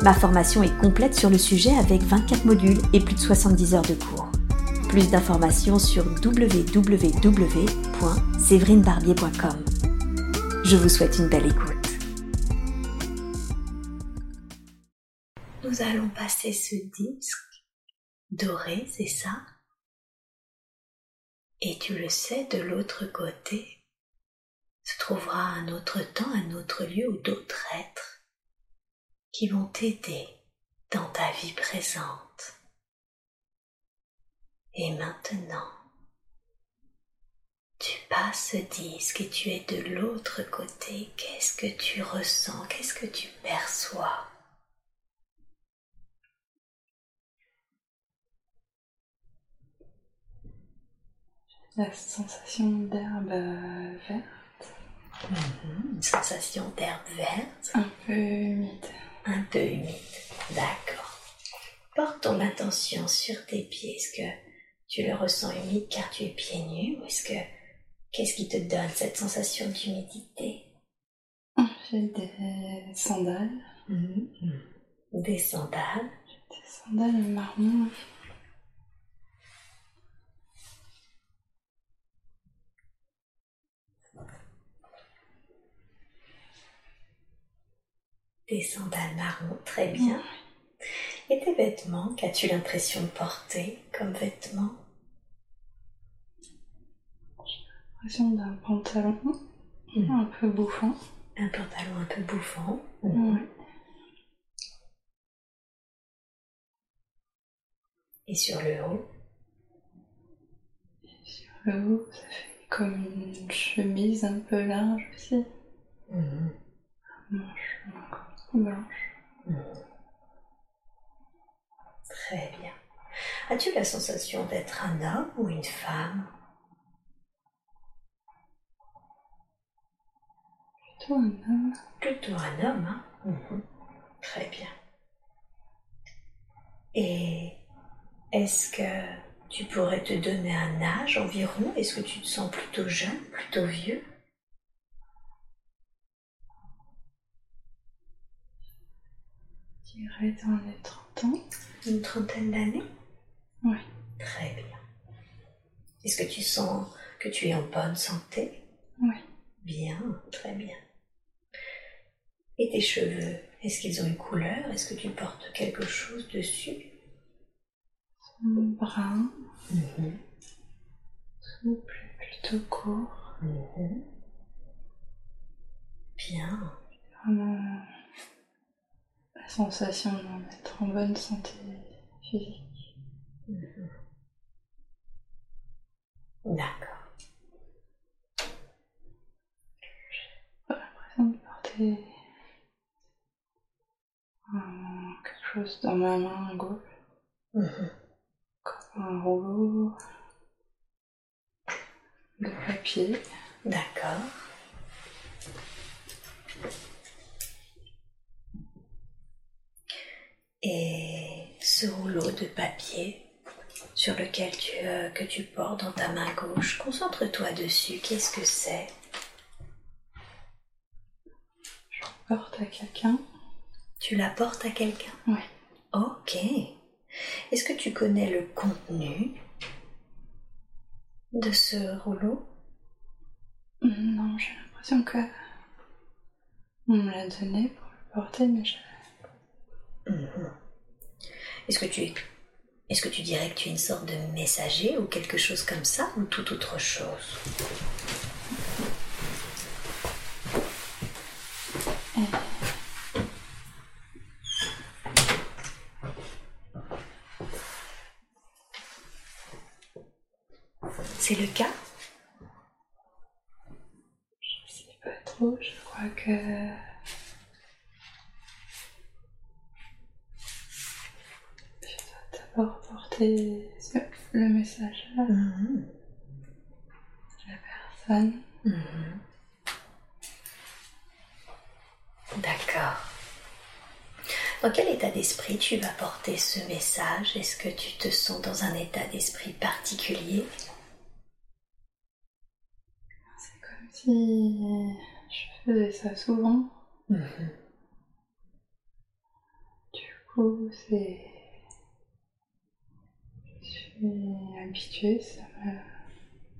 Ma formation est complète sur le sujet avec 24 modules et plus de 70 heures de cours. Plus d'informations sur www.séverinebarbier.com. Je vous souhaite une belle écoute. Nous allons passer ce disque doré, c'est ça? Et tu le sais, de l'autre côté se trouvera un autre temps, un autre lieu ou d'autres êtres qui vont t'aider dans ta vie présente. Et maintenant, tu passes ce disque et tu es de l'autre côté. Qu'est-ce que tu ressens? Qu'est-ce que tu perçois? La sensation d'herbe verte. Mhm, une sensation d'herbe verte. Un peu humide un peu humide. D'accord. Porte ton attention sur tes pieds. Est-ce que tu le ressens humide car tu es pieds nus ou est-ce que qu'est-ce qui te donne cette sensation d'humidité? J'ai des sandales. Mm-hmm. Des sandales. Des sandales marron. Des sandales marron, très bien. Et tes vêtements, qu'as-tu l'impression de porter comme vêtements? J'ai l'impression d'un pantalon hmm. un peu bouffant. Un pantalon un peu bouffant. Et sur le haut? Sur le haut, ça fait comme une chemise un peu large aussi. Mmh. Manche blanche. Très bien. As-tu la sensation d'être un homme ou une femme? Plutôt un homme. Plutôt un homme, hein? Mhm. Très bien. Et est-ce que tu pourrais te donner un âge environ? Est-ce que tu te sens plutôt jeune, plutôt vieux? Dirais dans les 30 ans. Une trentaine d'années Oui. Très bien. Est-ce que tu sens que tu es en bonne santé? Oui. Bien, très bien. Et tes cheveux, est-ce qu'ils ont une couleur? Est-ce que tu portes quelque chose dessus? Brun. Mmh. Souple, plutôt court. Mhm. Bien. Vraiment sensation d'être en bonne santé physique. D'accord. J'ai l'impression de porter quelque chose dans ma main gauche, mhm. comme un rouleau de papier. D'accord. Et ce rouleau de papier sur lequel tu, euh, que tu portes dans ta main gauche, concentre-toi dessus. Qu'est-ce que c'est? Je porte à quelqu'un. Tu la portes à quelqu'un? Oui. Ok. Est-ce que tu connais le contenu de ce rouleau? Non, j'ai l'impression que on me l'a donné pour le porter, mais je Mhm. Est-ce que tu est-ce que tu dirais que tu es une sorte de messager ou quelque chose comme ça ou tout autre chose? C'est le cas? Je sais pas trop, je crois que le message Mhm. la personne. Mhm. D'accord. Dans quel état d'esprit tu vas porter ce message? Est-ce que tu te sens dans un état d'esprit particulier? C'est comme si je faisais ça souvent. Mhm. Du coup, c'est. Suis habituée, ça me.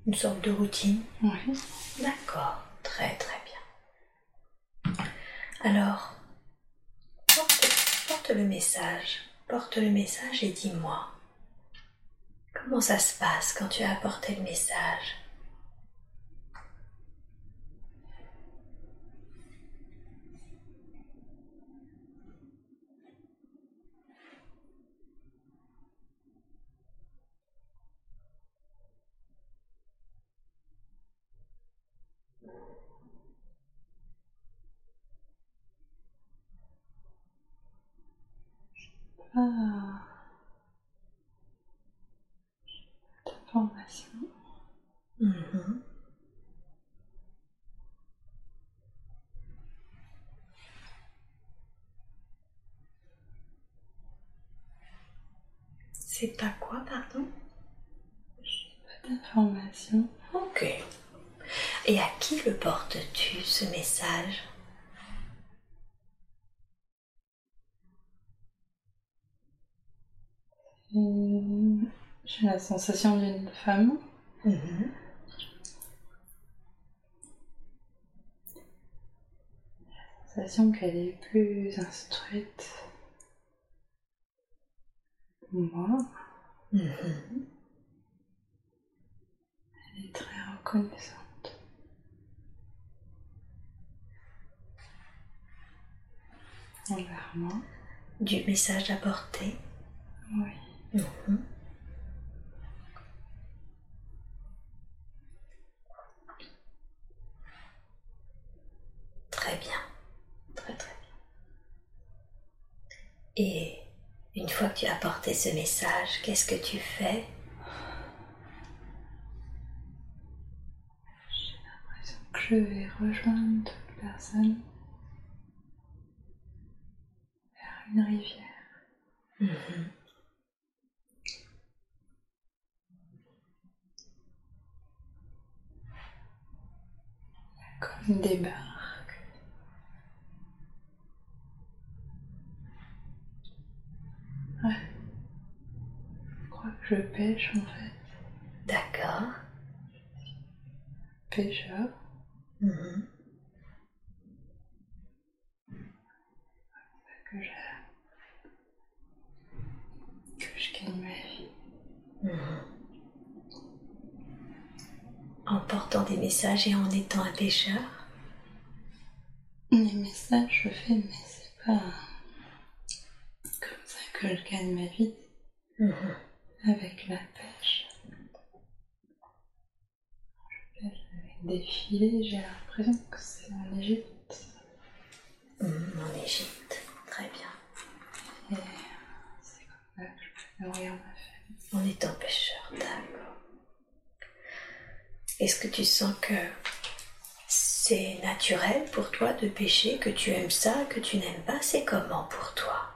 Une sorte de routine Oui. D'accord, très très bien. Alors, porte, porte le message, porte le message et dis-moi, comment ça se passe quand tu as apporté le message? Ah. C'est pas quoi, pardon? Pas d'information. Ok. Et à qui le portes-tu, ce message? J'ai la sensation d'une femme. Mhm. La sensation qu'elle est plus instruite que moi. Elle est très reconnaissante. Envers moi. Du message apporté Oui. Mhm. Très bien. Très très bien. Et une fois que tu as apporté ce message, qu'est-ce que tu fais? J'ai l'impression que je vais rejoindre toute personne vers une rivière. Mhm. Comme des barques. Ouais. Je crois que je pêche en fait. D'accord. Pêcheur. Mhm. Que je... que je gagne ma vie. Mhm. En portant des messages et en étant un pêcheur Les messages, je fais, mais c'est pas comme ça que je gagne ma vie Mhm. avec la pêche. Je pêche avec des filets, j'ai l'impression que c'est en Égypte. Mhm, En Égypte. Très bien. Et c'est comme ça que je peux nourrir ma famille. En étant pêcheur, d'accord. Est-ce que tu sens que c'est naturel pour toi de pêcher, que tu aimes ça, que tu n'aimes pas? C'est comment pour toi?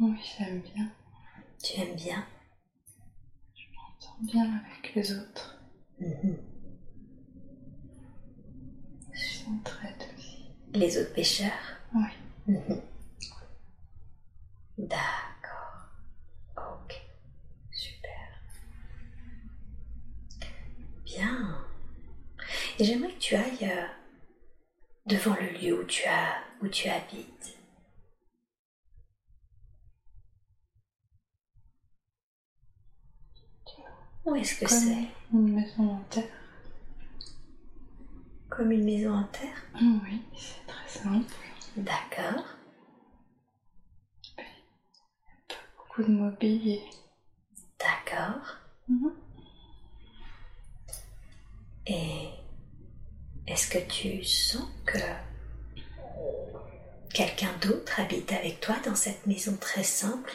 Oui, j'aime bien. Tu aimes bien? Je m'entends bien avec les autres. Mhm. Je s'entraide aussi. Les autres pêcheurs Oui. Mhm. D'accord. Ok. Super. Bien. Et j'aimerais que tu ailles euh, devant le lieu où tu, as, où tu habites. Où est-ce que c'est? une maison en terre. Comme une maison en terre? Oui, c'est très simple. D'accord. Pas beaucoup de mobilier. D'accord. Mhm. Et est-ce que tu sens que quelqu'un d'autre habite avec toi dans cette maison très simple,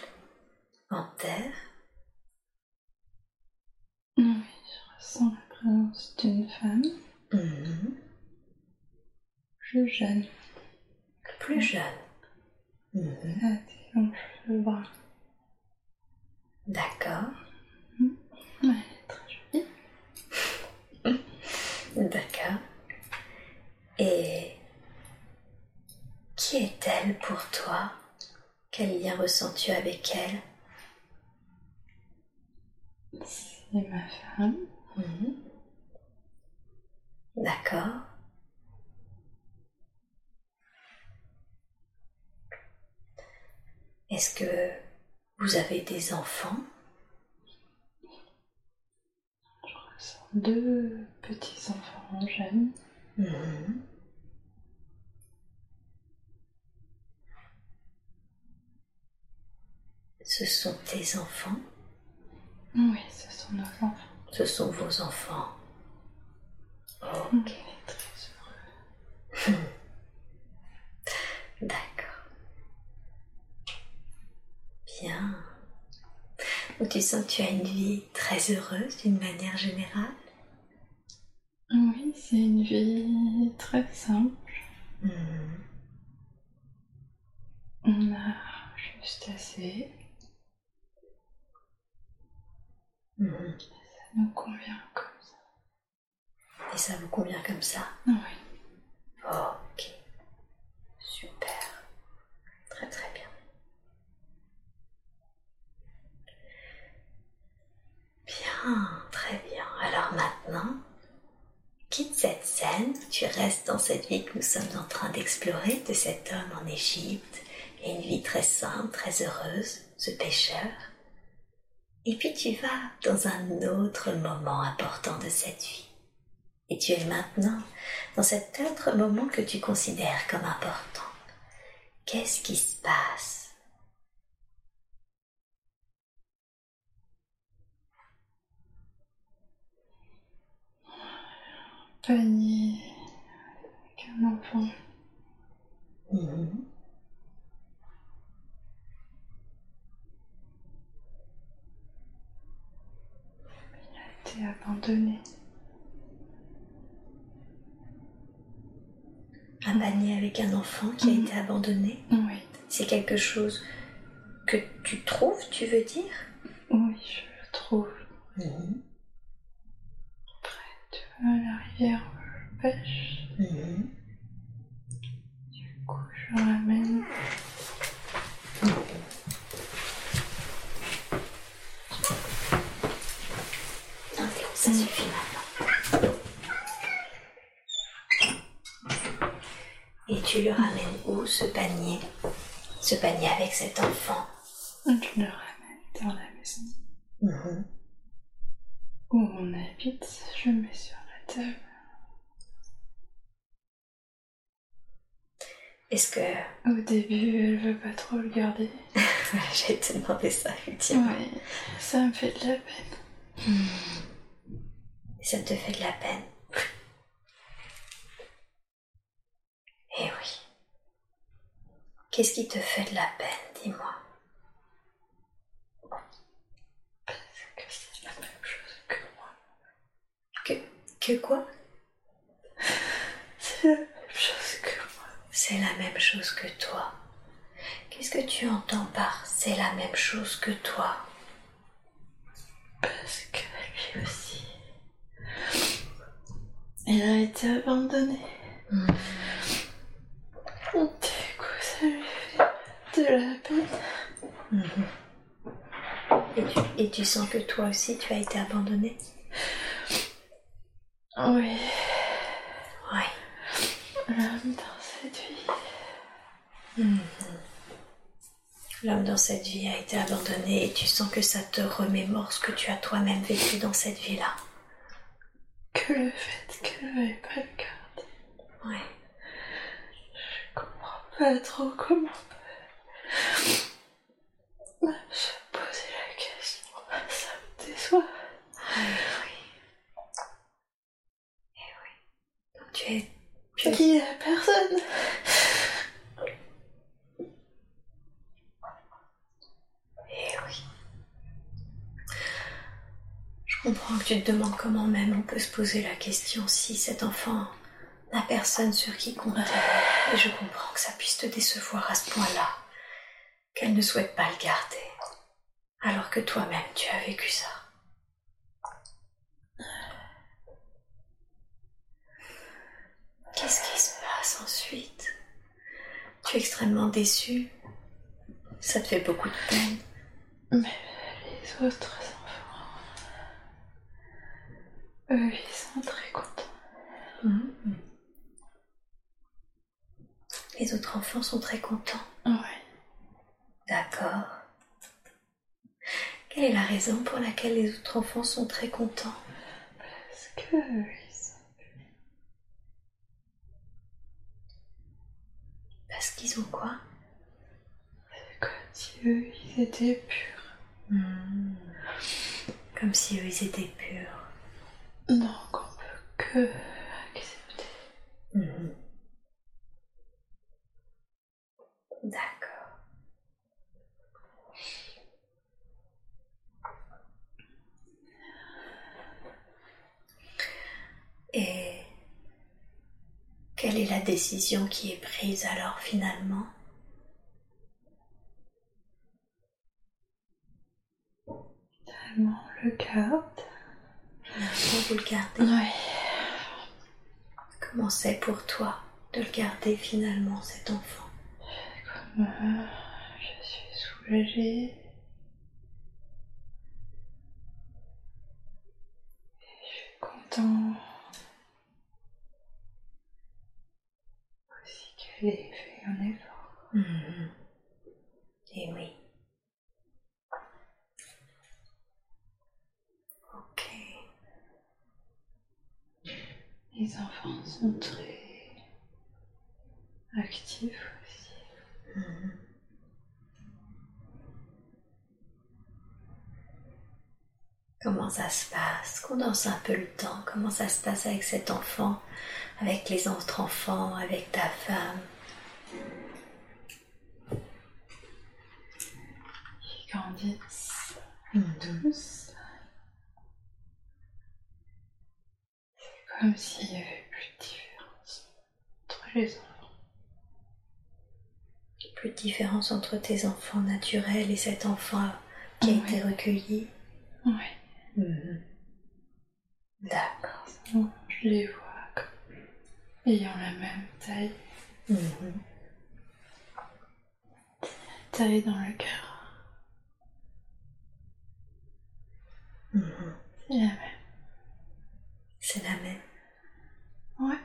en terre? Ressens la présence d'une femme Mhm. plus jeune. Plus jeune. Elle a des longs cheveux bruns. D'accord. Elle est très jolie. D'accord. Et qui est-elle pour toi? Quel lien ressens-tu avec elle? C'est ma femme. Mhm. D'accord. Est-ce que vous avez des enfants? Je ressens deux petits enfants jeunes. Mhm. Ce sont tes enfants Oui, ce sont nos enfants. Ce sont vos enfants. On est très heureux. D'accord. Bien. Tu sens que tu as une vie très heureuse d'une manière générale? Oui, c'est une vie très simple. Mhm. On a juste assez. Mhm. Ça nous convient comme ça. Et ça vous convient comme ça? Oui. Ok. Super. Très très bien. Bien, très bien. Alors maintenant, quitte cette scène, tu restes dans cette vie que nous sommes en train d'explorer de cet homme en Égypte, et une vie très simple, très heureuse, ce pêcheur. Et puis tu vas dans un autre moment important de cette vie. Et tu es maintenant dans cet autre moment que tu considères comme important. Qu'est-ce qui se passe? Panier avec un enfant. Mhm. Il a été abandonné. Un panier avec un enfant qui a été abandonné, Oui, c'est quelque chose que tu trouves, tu veux dire? Oui, je le trouve Mhm. La rivière pêche. Mhm. Du coup, je ramène. Non, c'est bon, ça suffit maintenant. Et tu le ramènes où ce panier? Ce panier avec cet enfant? Je le ramène dans la maison Mhm. où on habite. Je mets sur. Est-ce que... Au début, elle veut pas trop le garder. J'allais te demander ça, effectivement. Oui, ça me fait de la peine. Ça te fait de la peine. Eh oui. Qu'est-ce qui te fait de la peine, dis-moi Parce que c'est la même chose que moi. Que, quoi? C'est la même chose que moi. C'est la même chose que toi. Qu'est-ce que tu entends par c'est la même chose que toi? Parce que lui aussi. Il a été abandonné. Hmm. Du coup, ça lui fait de la peine. et, tu, et tu sens que toi aussi tu as été abandonné? Oui, Oui. l'homme dans cette vie. L'homme dans cette vie a été abandonné et tu sens que ça te remémore ce que tu as toi-même vécu dans cette vie-là. Que le fait qu'elle veuille pas le garder. Oui. Je comprends pas trop comment poser la question, ça me déçoit. Donc tu es. Tu es... A personne. Eh oui. Je Je comprends que tu te demandes comment même on peut se poser la question si cet enfant n'a personne sur qui compter. Et je comprends que ça puisse te décevoir à ce point-là, qu'elle ne souhaite pas le garder, alors que toi-même tu as vécu ça. Qu'est-ce qui se passe ensuite? Tu es extrêmement déçu Ça te fait beaucoup de peine Mais les autres enfants, eux, ils sont très contents. Mhm. Les autres enfants sont très contents. Ouais. D'accord. Quelle est la raison pour laquelle les autres enfants sont très contents? Parce que ils sont... Parce qu'ils ont quoi? Comme si eux, ils étaient purs. Hmm. Comme si eux, ils étaient purs. Donc on peut que accepter. Mhm. D'accord. Et quelle est la décision qui est prise alors finalement? Tellement on le garde. Finalement, vous le gardez. Ouais. Comment c'est pour toi de le garder finalement, cet enfant? Comme euh, je suis soulagée. Et je suis content. Fait un effort. Mhm. Et oui. Ok. Les enfants sont très actifs aussi. Mhm. Comment ça se passe? Condense un peu le temps. Comment ça se passe avec cet enfant, avec les autres enfants, avec ta femme? Grandissent tous. C'est comme s'il n'y avait plus de différence entre les enfants. Plus de différence entre tes enfants naturels et cet enfant qui a Oui. été recueilli Ouais. Mhm. D'accord. Je les vois comme ayant la même taille, Mhm. taille dans le cœur. Mhm. C'est la même. C'est la même. Ouais.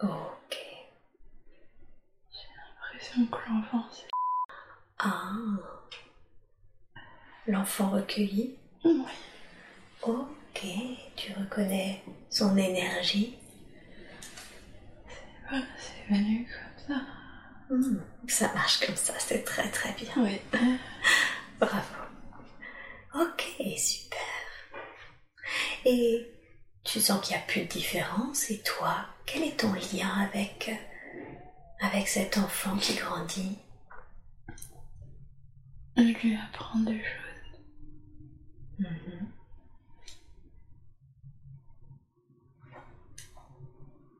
Ok. J'ai l'impression que l'enfant, c'est. Ah. L'enfant recueilli. Ouais. Ok. Tu reconnais son énergie. Voilà, c'est venu comme ça. Hmm, Ça marche comme ça, c'est très très bien. Oui. Bravo. Ok, super. Et tu sens qu'il n'y a plus de différence. Et toi, quel est ton lien avec, euh, avec cet enfant qui grandit? Je lui apprends des choses. Mhm.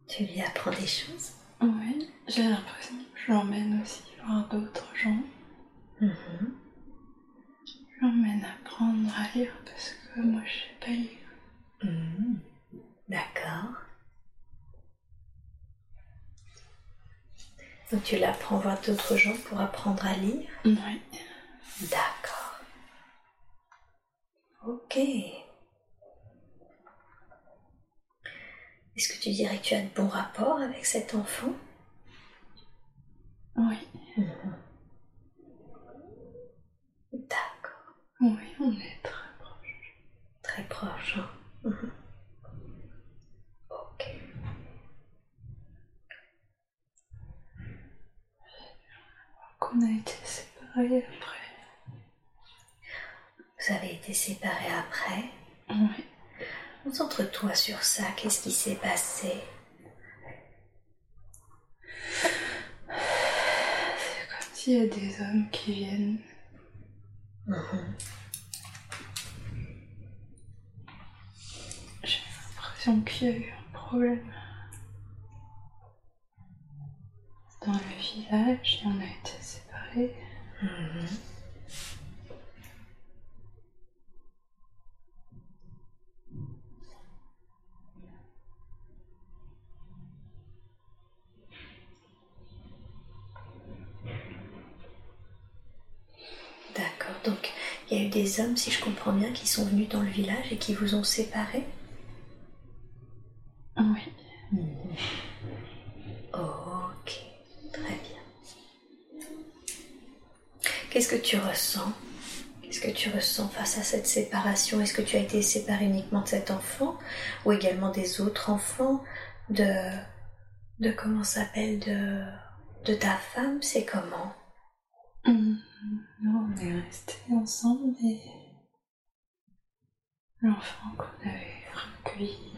Tu lui apprends des choses? Oui, j'ai l'impression que je l'emmène aussi voir d'autres gens. Mhm. Je l'emmène apprendre à lire parce que moi je sais pas lire. Mhm. D'accord. Donc tu l'apprends voir d'autres gens pour apprendre à lire? Oui. D'accord. Ok. Est-ce que tu dirais que tu as de bons rapports avec cet enfant? Oui. D'accord. Oui, on est très proches. Très proche. hein Mhm. Ok. Qu'on a été séparés après. Vous avez été séparés après? Oui. Concentre-toi sur ça. Qu'est-ce qui s'est passé? C'est comme s'il y a des hommes qui viennent Mhm. J'ai l'impression qu'il y a eu un problème. Dans le village et on a été séparés. Mhm. Des hommes, si je comprends bien, qui sont venus dans le village et qui vous ont séparés Oui. Ok, très bien. Qu'est-ce que tu ressens? Qu'est-ce que tu ressens face à cette séparation? Est-ce que tu as été séparé uniquement de cet enfant ou également des autres enfants? De de comment s'appelle? De de ta femme? C'est comment? Hum, Nous, on est restés ensemble et l'enfant qu'on avait recueilli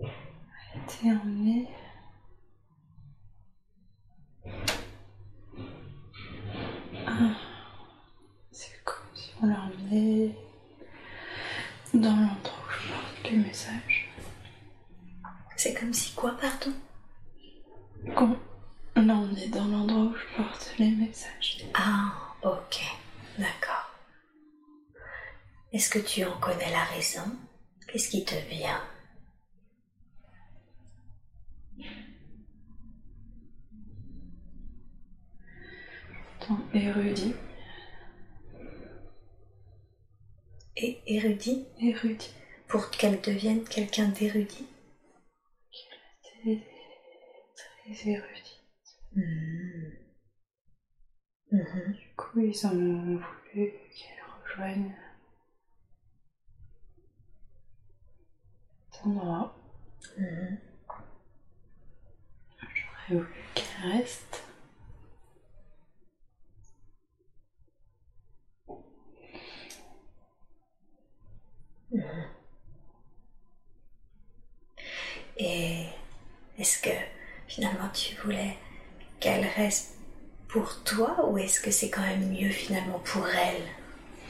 a été emmené. Ah, C'est comme si on l'a emmené dans l'endroit où je porte les messages. C'est comme si quoi, pardon? Qu'on l'a emmené dans l'endroit où je porte les messages. Ah, ok, d'accord. Est-ce que tu en connais la raison? Qu'est-ce qui te vient? Tant érudit, Et érudit? Érudit. Pour qu'elle devienne quelqu'un d'érudit? Très érudit. Mhm. Mhm. Du coup, ils ont voulu qu'elle rejoigne cet endroit. Mhm. J'aurais voulu qu'elle reste. Et est-ce que finalement tu voulais qu'elle reste pour toi ou est-ce que c'est quand même mieux finalement pour elle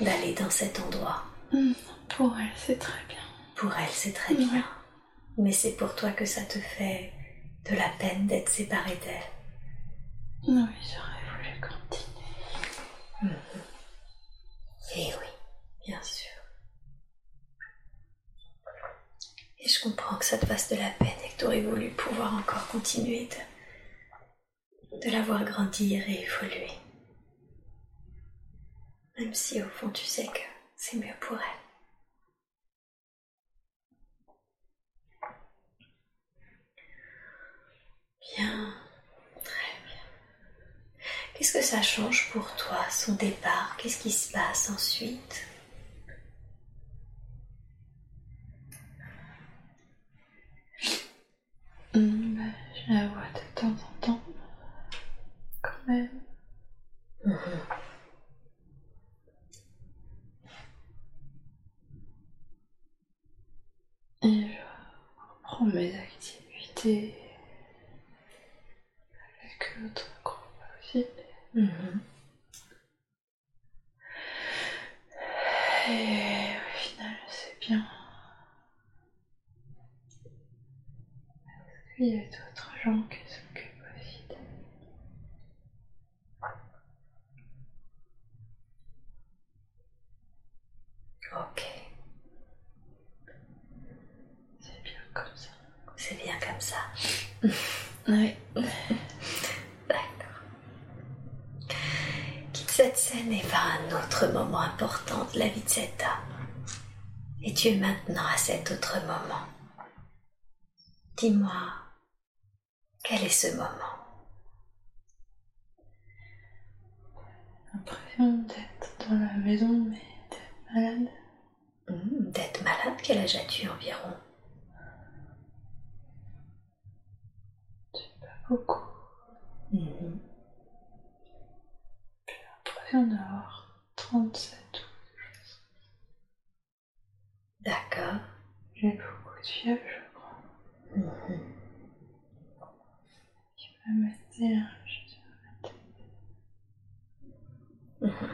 d'aller dans cet endroit? Hum, Pour elle, c'est très bien. Pour elle, c'est très bien. Mais c'est pour toi que ça te fait de la peine d'être séparé d'elle. Oui, j'aurais voulu continuer. Eh oui, bien sûr. Et je comprends que ça te fasse de la peine et que tu aurais voulu pouvoir encore continuer de, de la voir grandir et évoluer. Même si au fond tu sais que c'est mieux pour elle. Bien, très bien. Qu'est-ce que ça change pour toi, son départ? Qu'est-ce qui se passe ensuite? Hum, bah, je la vois de temps en temps. Et je reprends mes activités avec l'autre groupe aussi. Mhm. Et au final, c'est bien. Parce qu'il y a d'autres gens qui s'occupent aussi d'elle. Ok, C'est bien comme ça. c'est bien comme ça. Oui. D'accord. Quitte cette scène et va à un autre moment important de la vie de cet homme. Et tu es maintenant à cet autre moment. Dis-moi, quel est ce moment? L'impression d'être dans la maison, mais d'être malade. Hmm, D'être malade, quel âge as-tu environ? beaucoup. Mm 37 D'accord. J'ai beaucoup de fièvre, je crois. Mhm. Mhm.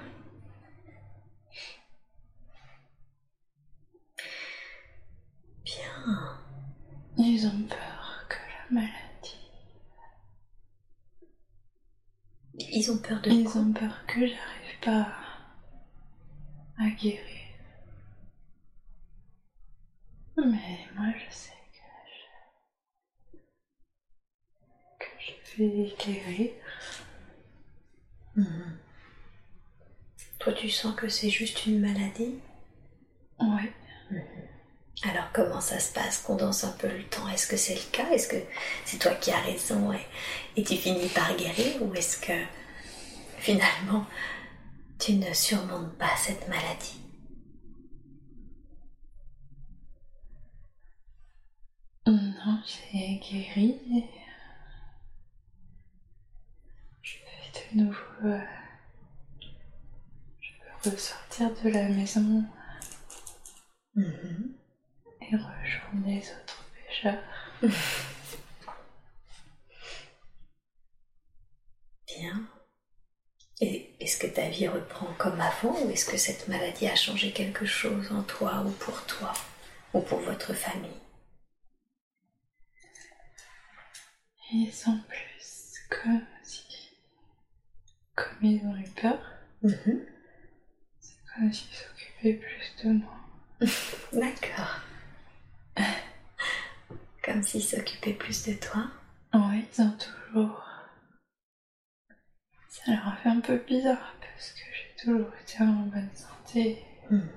Bien. Ils ont. De Ils quoi ont peur que j'arrive pas à guérir. Mais moi, je sais que je, que je vais guérir. Mhm. Toi, tu sens que c'est juste une maladie Ouais. Alors comment ça se passe? Condense un peu le temps? Est-ce que c'est le cas? Est-ce que c'est toi qui as raison et, et tu finis par guérir? Ou est-ce que finalement tu ne surmontes pas cette maladie Non, j'ai guéri je vais de nouveau. euh, je veux ressortir de la maison Mhm. et rejoindre les autres pêcheurs. Bien. Et est-ce que ta vie reprend comme avant ou est-ce que cette maladie a changé quelque chose en toi ou pour toi ou pour votre famille? Ils sont plus comme si. Comme ils ont eu peur, c'est comme s'ils s'occupaient plus de moi. D'accord. Comme s'ils s'occupaient plus de toi? Oui, ils ont toujours. Ça leur a fait un peu bizarre parce que j'ai toujours été en bonne santé. Mhm.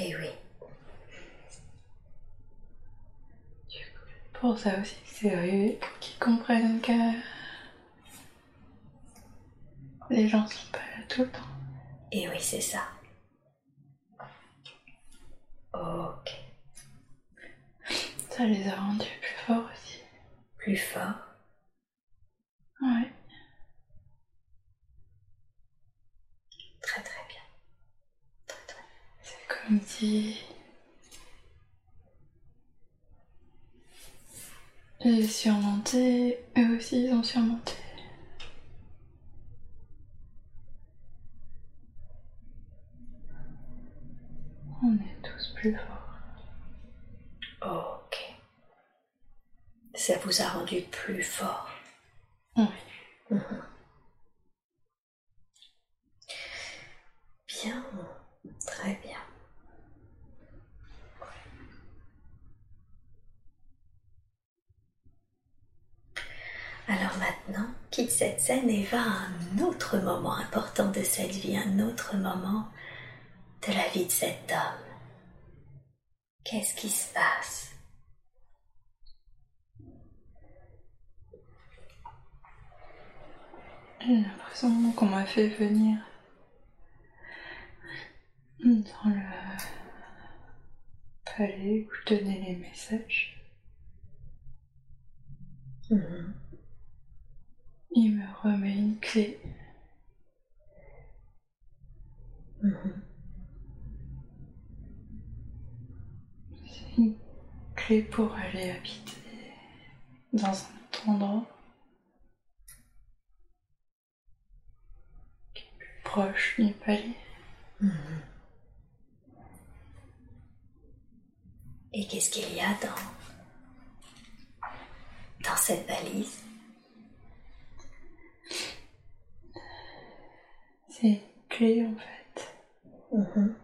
Eh oui. Pour ça aussi que c'est arrivé, pour qu'ils comprennent que les gens sont pas là tout le temps. Eh oui, c'est ça. Ok. Ça les a rendus plus forts aussi. Plus fort. Ouais. Très très bien. Très très C'est comme si j'ai surmonté, eux aussi ils ont surmonté. On est tous plus forts. Ok. Ça vous a rendu plus fort. Oui. Mhm. Bien. Très bien. Alors maintenant, quitte cette scène et va à un autre moment important de cette vie, un autre moment de la vie de cet homme. Qu'est-ce qui se passe? J'ai l'impression qu'on m'a fait venir dans le palais où je donnais les messages. Mhm. Il me remet une clé. Mhm. C'est une clé pour aller habiter dans un autre endroit. qui est plus Proche. Mhm. Et qu'est-ce qu'il y a dans dans cette valise? C'est une clé en fait. Mhm.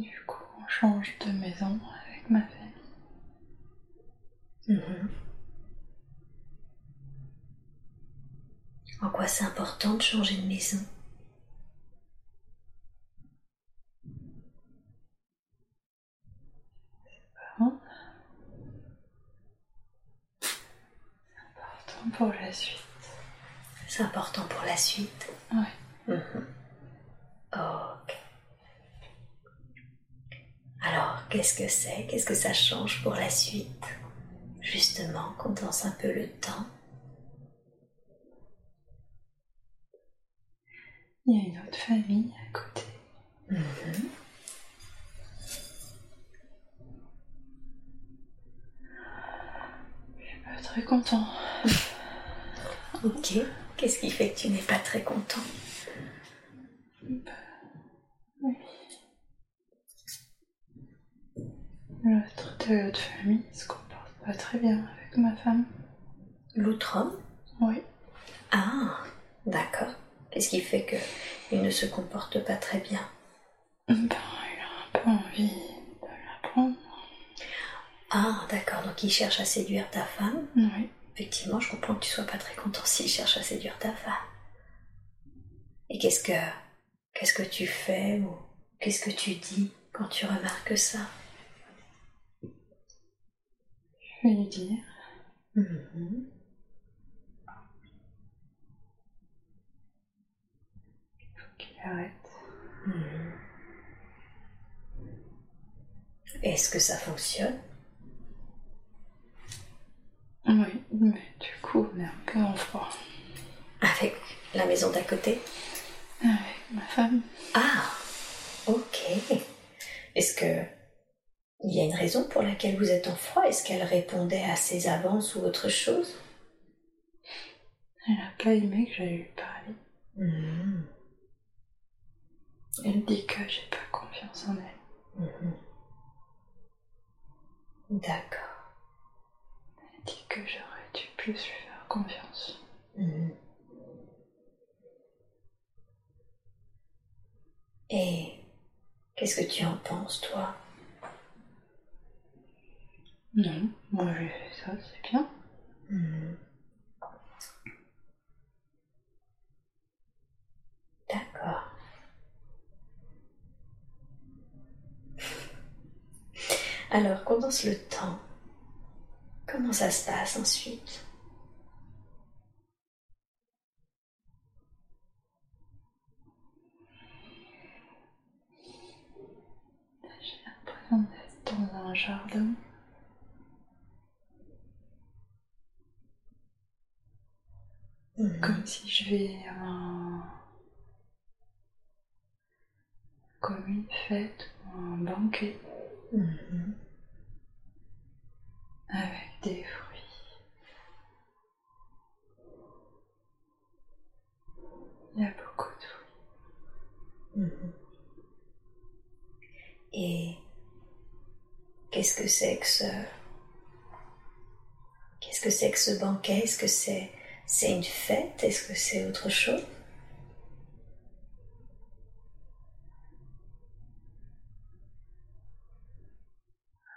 Du coup, on change de maison avec ma famille. Mhm. En quoi c'est important de changer de maison? Hein? C'est important pour la suite. C'est important pour la suite? Mhm. Ok. Alors, qu'est-ce que c'est? Qu'est-ce que ça change pour la suite? Justement, condense un peu le temps. Il y a une autre famille à côté. Mhm. Je suis pas très content. Ok. Qu'est-ce qui fait que tu n'es pas très content Oui. l'autre de l'autre famille se comporte pas très bien avec ma femme. L'autre homme Oui. Ah, d'accord. Qu'est-ce qui fait que il ne se comporte pas très bien Ben, il a un peu envie de la prendre. Ah, d'accord. Donc il cherche à séduire ta femme. Oui. Effectivement, je comprends que tu sois pas très content s'il cherche à séduire ta femme. Et qu'est-ce que qu'est-ce que tu fais ou qu'est-ce que tu dis quand tu remarques ça? Je vais lui dire. Mhm. faut qu'il arrête. Mhm. Est-ce que ça fonctionne? Oui, mais du coup, on est un peu en froid. avec la maison d'à côté? Avec ma femme. Ah, ok. Est-ce que il y a une raison pour laquelle vous êtes en froid? Est-ce qu'elle répondait à ses avances ou autre chose? Elle a pas aimé que j'aille lui parler. Mhm. Elle dit que j'ai pas confiance en elle. Mhm. D'accord. Elle dit que j'aurais dû plus lui faire confiance. Mhm. Et qu'est-ce que tu en penses, toi? Non, moi j'ai fait ça, c'est bien. Mhm. D'accord. Alors, condense le temps. Comment ça se passe ensuite? J'ai l'impression d'être dans un jardin. Mhm. Comme si je vais à un... comme une fête ou un banquet Mhm. Avec des fruits. Il y a beaucoup de fruits. Mhm. Et qu'est-ce que c'est que ce qu'est-ce que c'est que ce banquet? Est-ce que c'est c'est une fête? Est-ce que c'est autre chose?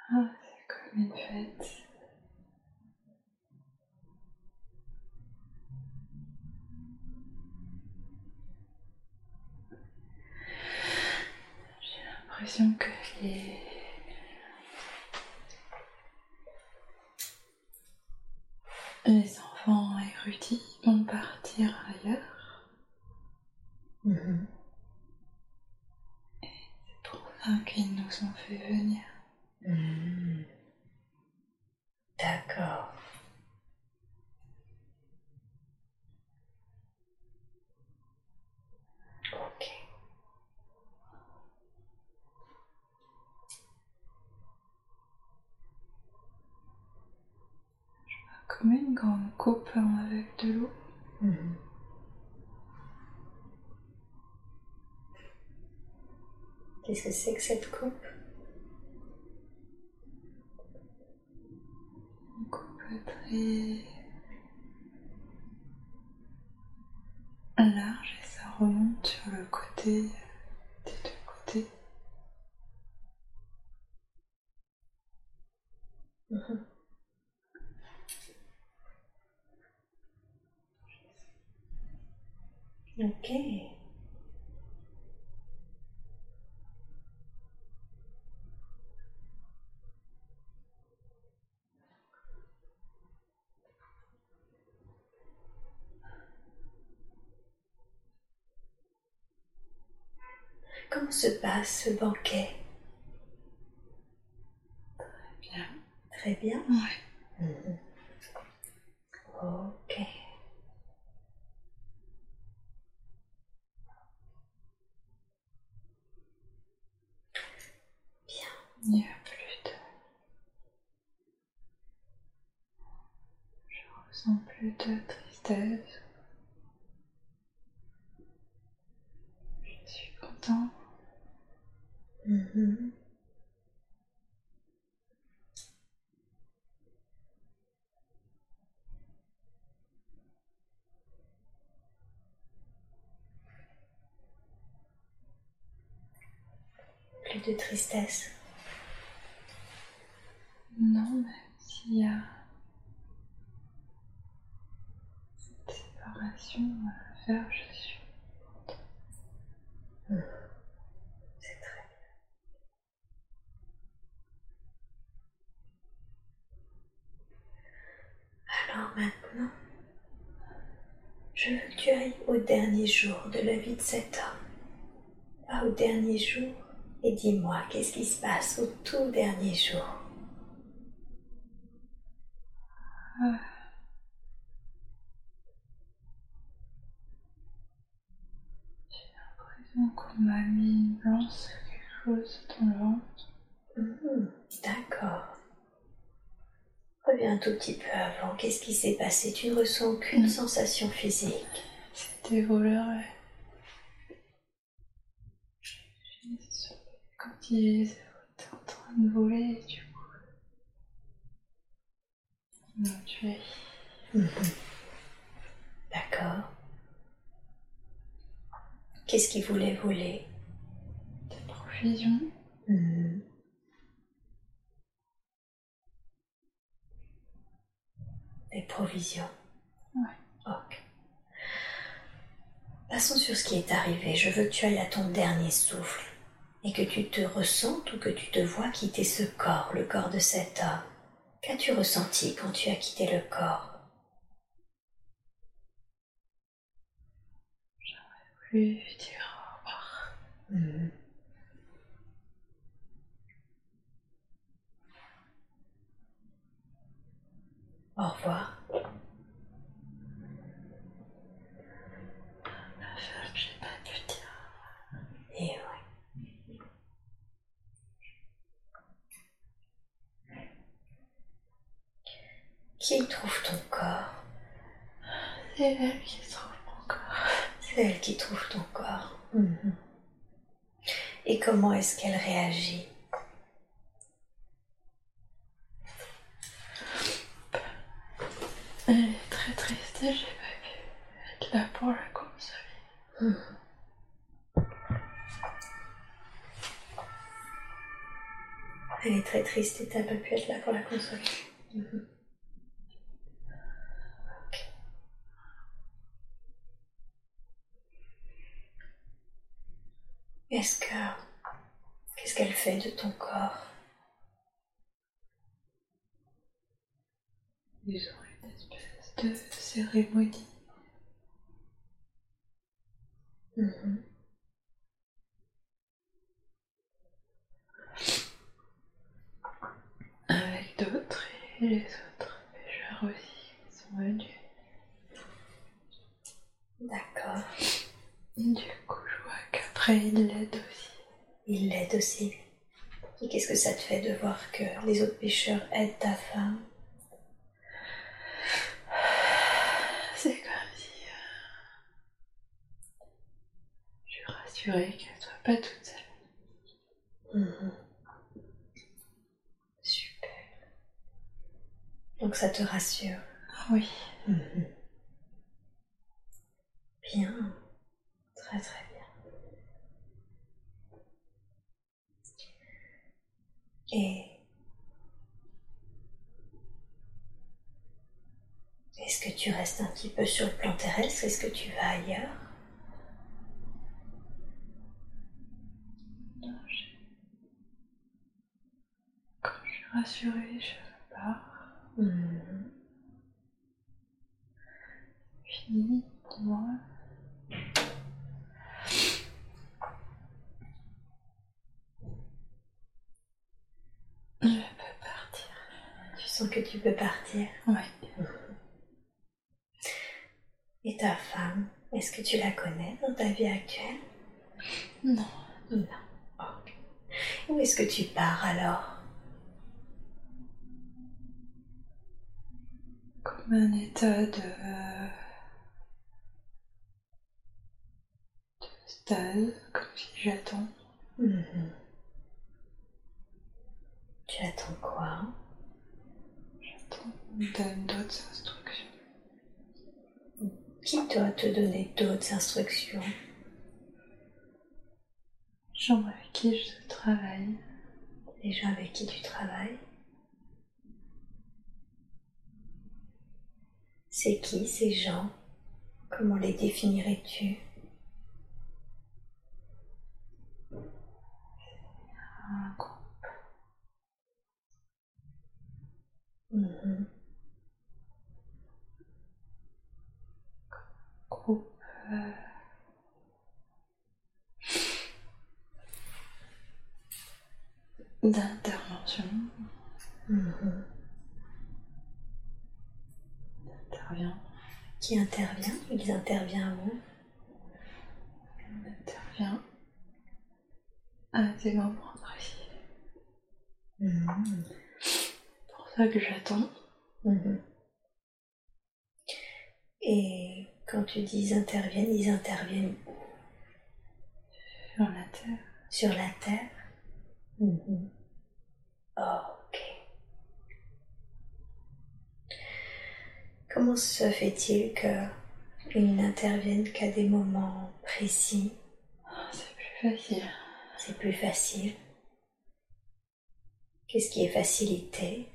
Ah, c'est comme une fête. L'impression que les... les enfants érudits vont partir ailleurs. Mhm. C'est pour ça qu'ils nous ont fait venir. Mhm. D'accord. Ok. Comme une grande coupe avec de l'eau. Mhm. Qu'est-ce que c'est que cette coupe? Une coupe très large et ça remonte sur le côté des deux côtés. Mhm. Ok. Comment se passe ce banquet? Bien. Très bien. Ouais. Mhm. Ok. Plus de... Je ressens plus de tristesse. Je suis content. Mm-hmm. Plus de tristesse. Non, mais s'il y a cette séparation à faire, je suis. C'est très bien. Alors maintenant, je veux que tu ailles au dernier jour de la vie de cet homme. Va au dernier jour et dis-moi qu'est-ce qui se passe au tout dernier jour? J'ai l'impression qu'on m'a mis une lance quelque chose dans le ventre. D'accord. Reviens un tout petit peu avant. Qu'est-ce qui s'est passé? Tu ne ressens aucune Mm. sensation physique. C'était voleur Quand ils étaient en train de voler, du Mhm. D'accord. Qu'est-ce qu'ils voulaient voler? Des provisions. Mhm. Des provisions. Ouais. Ok. Passons sur ce qui est arrivé. Je veux que tu ailles à ton dernier souffle et que tu te ressentes ou que tu te vois quitter ce corps, le corps de cet homme. Qu'as-tu ressenti quand tu as quitté le corps? Puis dire au revoir. Mhm. Au revoir. La femme, j'ai pas pu dire. Et ouais. Qui trouve ton corps C'est elle qui trouve mon corps. C'est elle qui trouve ton corps. Mhm. Et comment est-ce qu'elle réagit? Elle est très triste et j'ai pas pu être là pour la consoler. Elle est très triste et t'as pas pu être là pour la consoler. Mhm. Est-ce que... Qu'est-ce qu'elle fait de ton corps? Ils ont une espèce de cérémonie. Mhm. Avec d'autres et les autres pêcheurs aussi qui sont venus. D'accord. Du ils l'aident aussi. Il l'aide aussi. Et qu'est-ce que ça te fait de voir que les autres pêcheurs aident ta femme? C'est comme si. euh, Je suis rassurée qu'elle soit pas toute seule. Mhm. Super. Donc ça te rassure? Ah oui. Mhm. Bien. Très très bien. Et est-ce que tu restes un petit peu sur le plan terrestre? Est-ce que tu vas ailleurs? Non, je- Quand je suis rassurée, je pars. Mhm. Fini pour moi. Je peux partir. Tu sens que tu peux partir. Ouais. Et ta femme, est-ce que tu la connais dans ta vie actuelle? Non. Non. Où est-ce que tu pars alors? Comme un état de. de stase, comme si j'attends. Mhm. Tu attends quoi? Donne d'autres instructions. Qui doit te donner d'autres instructions? Gens avec qui je travaille. Les gens avec qui tu travailles? C'est qui ces gens? Comment les définirais-tu? Un groupe. Mhm. D'intervention. Mhm. Intervient. Qui intervient? Ils interviennent où Intervient. À précis. Mhm. C'est pour ça que j'attends. Mhm. Et quand tu dis ils interviennent, ils interviennent où? Sur la terre. Sur la terre Mhm. Ok. Comment se fait-il qu'ils n'interviennent qu'à des moments précis? Oh, c'est plus facile. C'est plus facile. Qu'est-ce qui est facilité?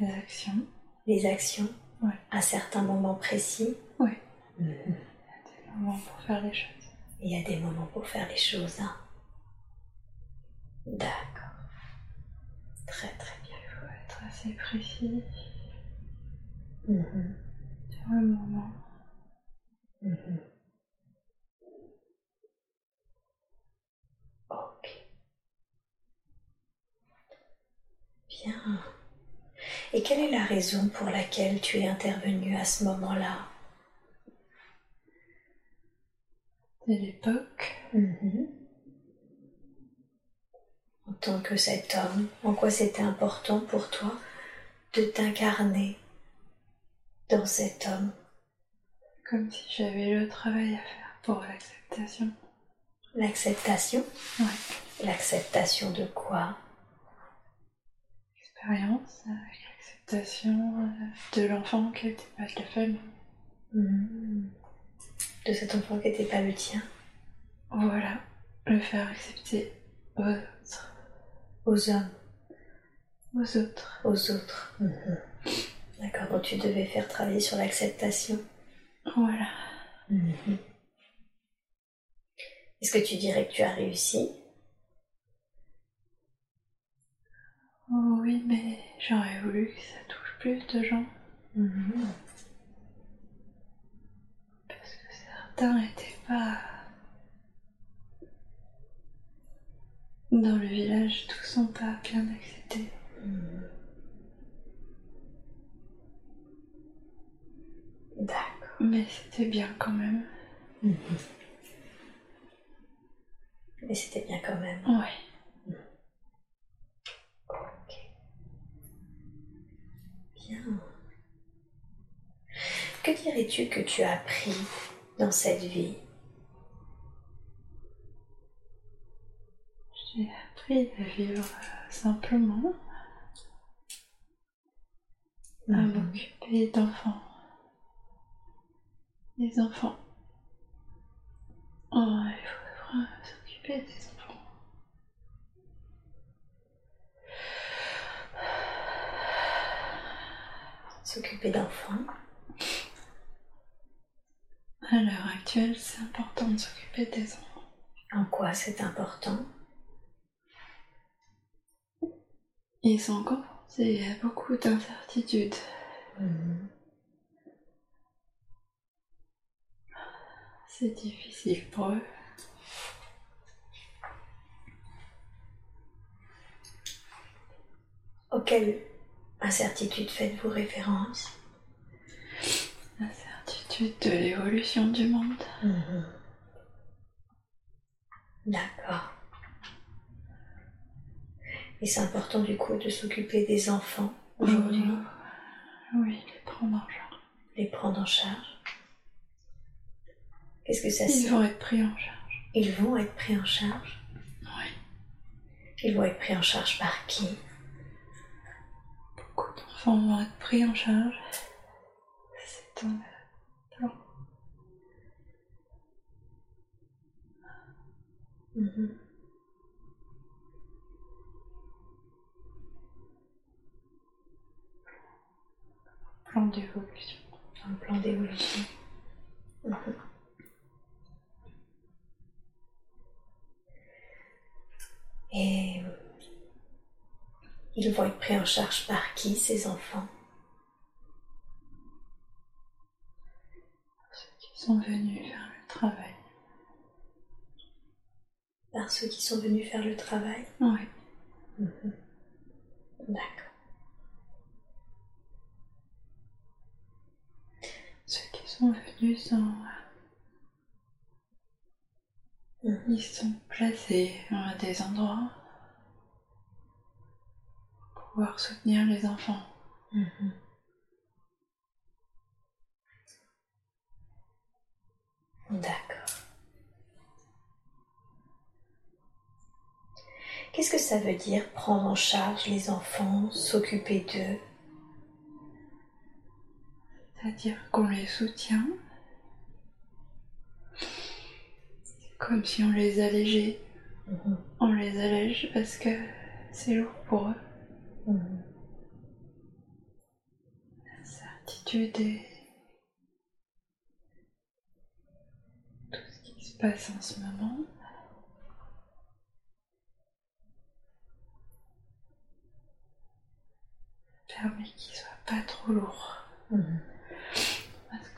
Les actions. Les actions? Ouais. À certains moments précis? Ouais. Mhm. Des moments pour faire les choses. Il y a des moments pour faire les choses. Hein. D'accord. Très très bien. Il faut être assez précis Mhm. sur le moment. Mhm. Ok. Bien. Et quelle est la raison pour laquelle tu es intervenu à ce moment-là? Dès l'époque, Mhm. En tant que cet homme, en quoi c'était important pour toi de t'incarner dans cet homme? Comme si j'avais le travail à faire pour l'acceptation. L'acceptation? Ouais. L'acceptation de quoi? Expérience avec l'acceptation euh, de l'enfant qui n'était pas de la famille. Mhm. De cet enfant qui n'était pas le tien Voilà. Le faire accepter aux autres. Aux hommes, Aux autres. aux autres. Mhm. D'accord, donc tu devais faire travailler sur l'acceptation. Voilà. Mhm. Est-ce que tu dirais que tu as réussi? Oh oui, mais j'aurais voulu que ça touche plus de gens. Mhm. Parce que certains n'étaient pas. Dans le village, tous sont pas bien acceptés. Mhm. D'accord. Mais c'était bien quand même. Mais c'était bien quand même. Ouais. Ok. Bien. Que dirais-tu que tu as appris dans cette vie? J'ai appris à vivre euh, simplement, à Mhm. m'occuper d'enfants. Des enfants. Oh, il faut vraiment s'occuper des enfants. S'occuper d'enfants. À l'heure actuelle, c'est important de s'occuper des enfants. En quoi c'est important? Ils sont confrontés à beaucoup d'incertitudes. Mhm. C'est difficile pour eux. Auquel incertitude faites-vous référence? L'incertitude de l'évolution du monde. Mhm. D'accord. Et c'est important du coup de s'occuper des enfants aujourd'hui, Euh, Oui, les prendre en charge. les prendre en charge. Qu'est-ce que ça Ils signifie vont être pris en charge. Ils vont être pris en charge. Oui. Ils vont être pris en charge par qui? Beaucoup d'enfants vont être pris en charge. C'est un. Mhm. Plan d'évolution. Un plan d'évolution. Mhm. Et ils vont être pris en charge par qui, ces enfants? Ceux qui sont venus faire le travail. Par ceux qui sont venus faire le travail? Oui. Mhm. D'accord. Ceux qui sont venus sont. Ils sont placés à des endroits pour pouvoir soutenir les enfants. Mhm. D'accord. Qu'est-ce que ça veut dire prendre en charge les enfants, s'occuper d'eux? C'est-à-dire qu'on les soutient. C'est comme si on les allégeait. Mhm. On les allège parce que c'est lourd pour eux. Mhm. La certitude et tout ce qui se passe en ce moment. permet qu'il soit pas trop lourd. Mhm.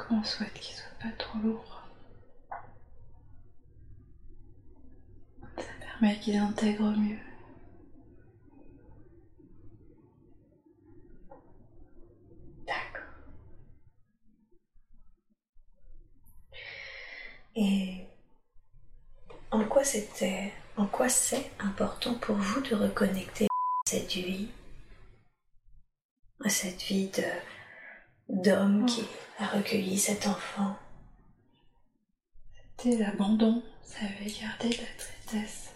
Qu'on souhaite qu'il soit pas trop lourd. Ça permet qu'ils intègrent mieux. D'accord. Et en quoi c'était, en quoi c'est important pour vous de reconnecter cette vie, à cette vie de d'homme qui a recueilli cet enfant C'était l'abandon, ça avait gardé de la tristesse.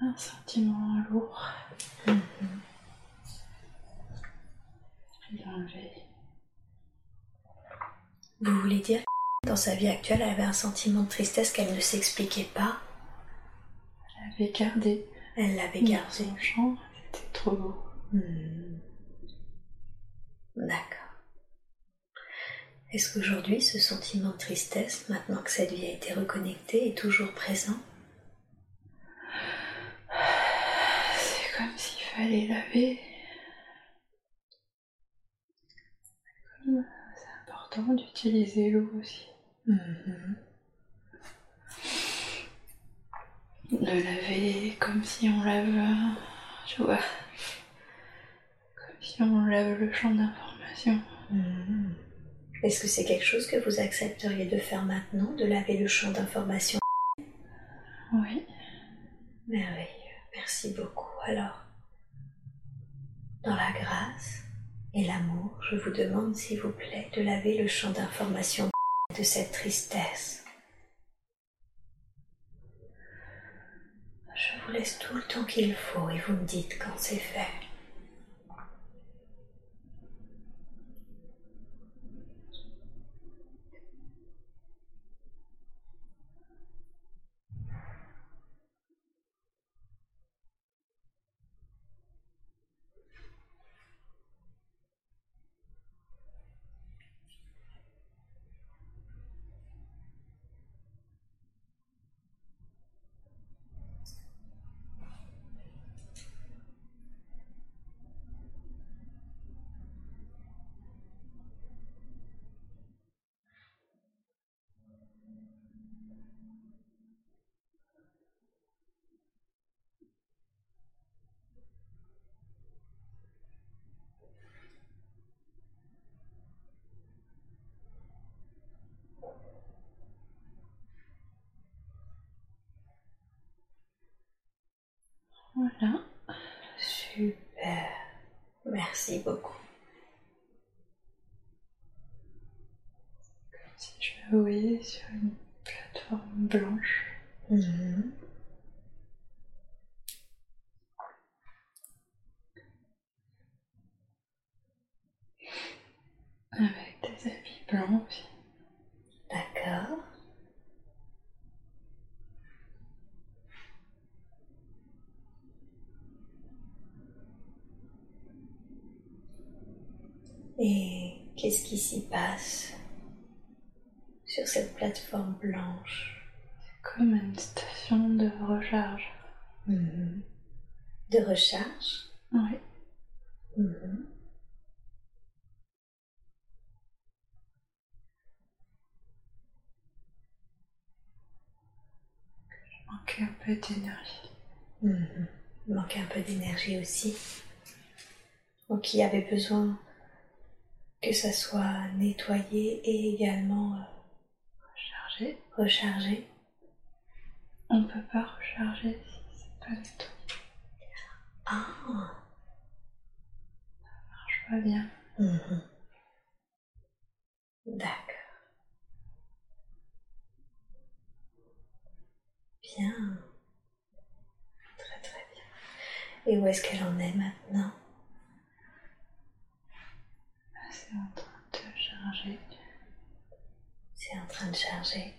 Un sentiment lourd. Il enlevé. Vous voulez dire que dans sa vie actuelle, elle avait un sentiment de tristesse qu'elle ne s'expliquait pas? Elle avait gardé. Elle l'avait Dans gardé. son champ, c'était trop lourd. Hmm. D'accord. Est-ce qu'aujourd'hui, ce sentiment de tristesse, maintenant que cette vie a été reconnectée, est toujours présent? C'est comme s'il fallait laver. C'est important d'utiliser l'eau aussi. Mhm. De laver comme si on lave. Je vois. Si on lave le champ d'information. Mhm. Est-ce que c'est quelque chose que vous accepteriez de faire maintenant, de laver le champ d'information? Oui. Merveilleux. Merci beaucoup. Alors, dans la grâce et l'amour, je vous demande, s'il vous plaît, de laver le champ d'information de cette tristesse. Je vous laisse tout le temps qu'il faut et vous me dites quand c'est fait. Voilà. Super. Merci beaucoup. Si je me voyais sur une plateforme blanche. Mhm. Avec des habits blancs. D'accord. Et qu'est-ce qui s'y passe sur cette plateforme blanche? Comme une station de recharge. Mhm. De recharge? Oui. Je manquais un peu d'énergie. Mhm. Il manquait un peu d'énergie aussi. Donc il y avait besoin que ça soit nettoyé et également euh, Recharger. rechargé. On peut pas recharger si c'est pas nettoyé. Ah. Ça marche pas bien. Mhm. D'accord. Bien. Très très bien. Et où est-ce qu'elle en est maintenant? C'est en train de charger. C'est en train de charger.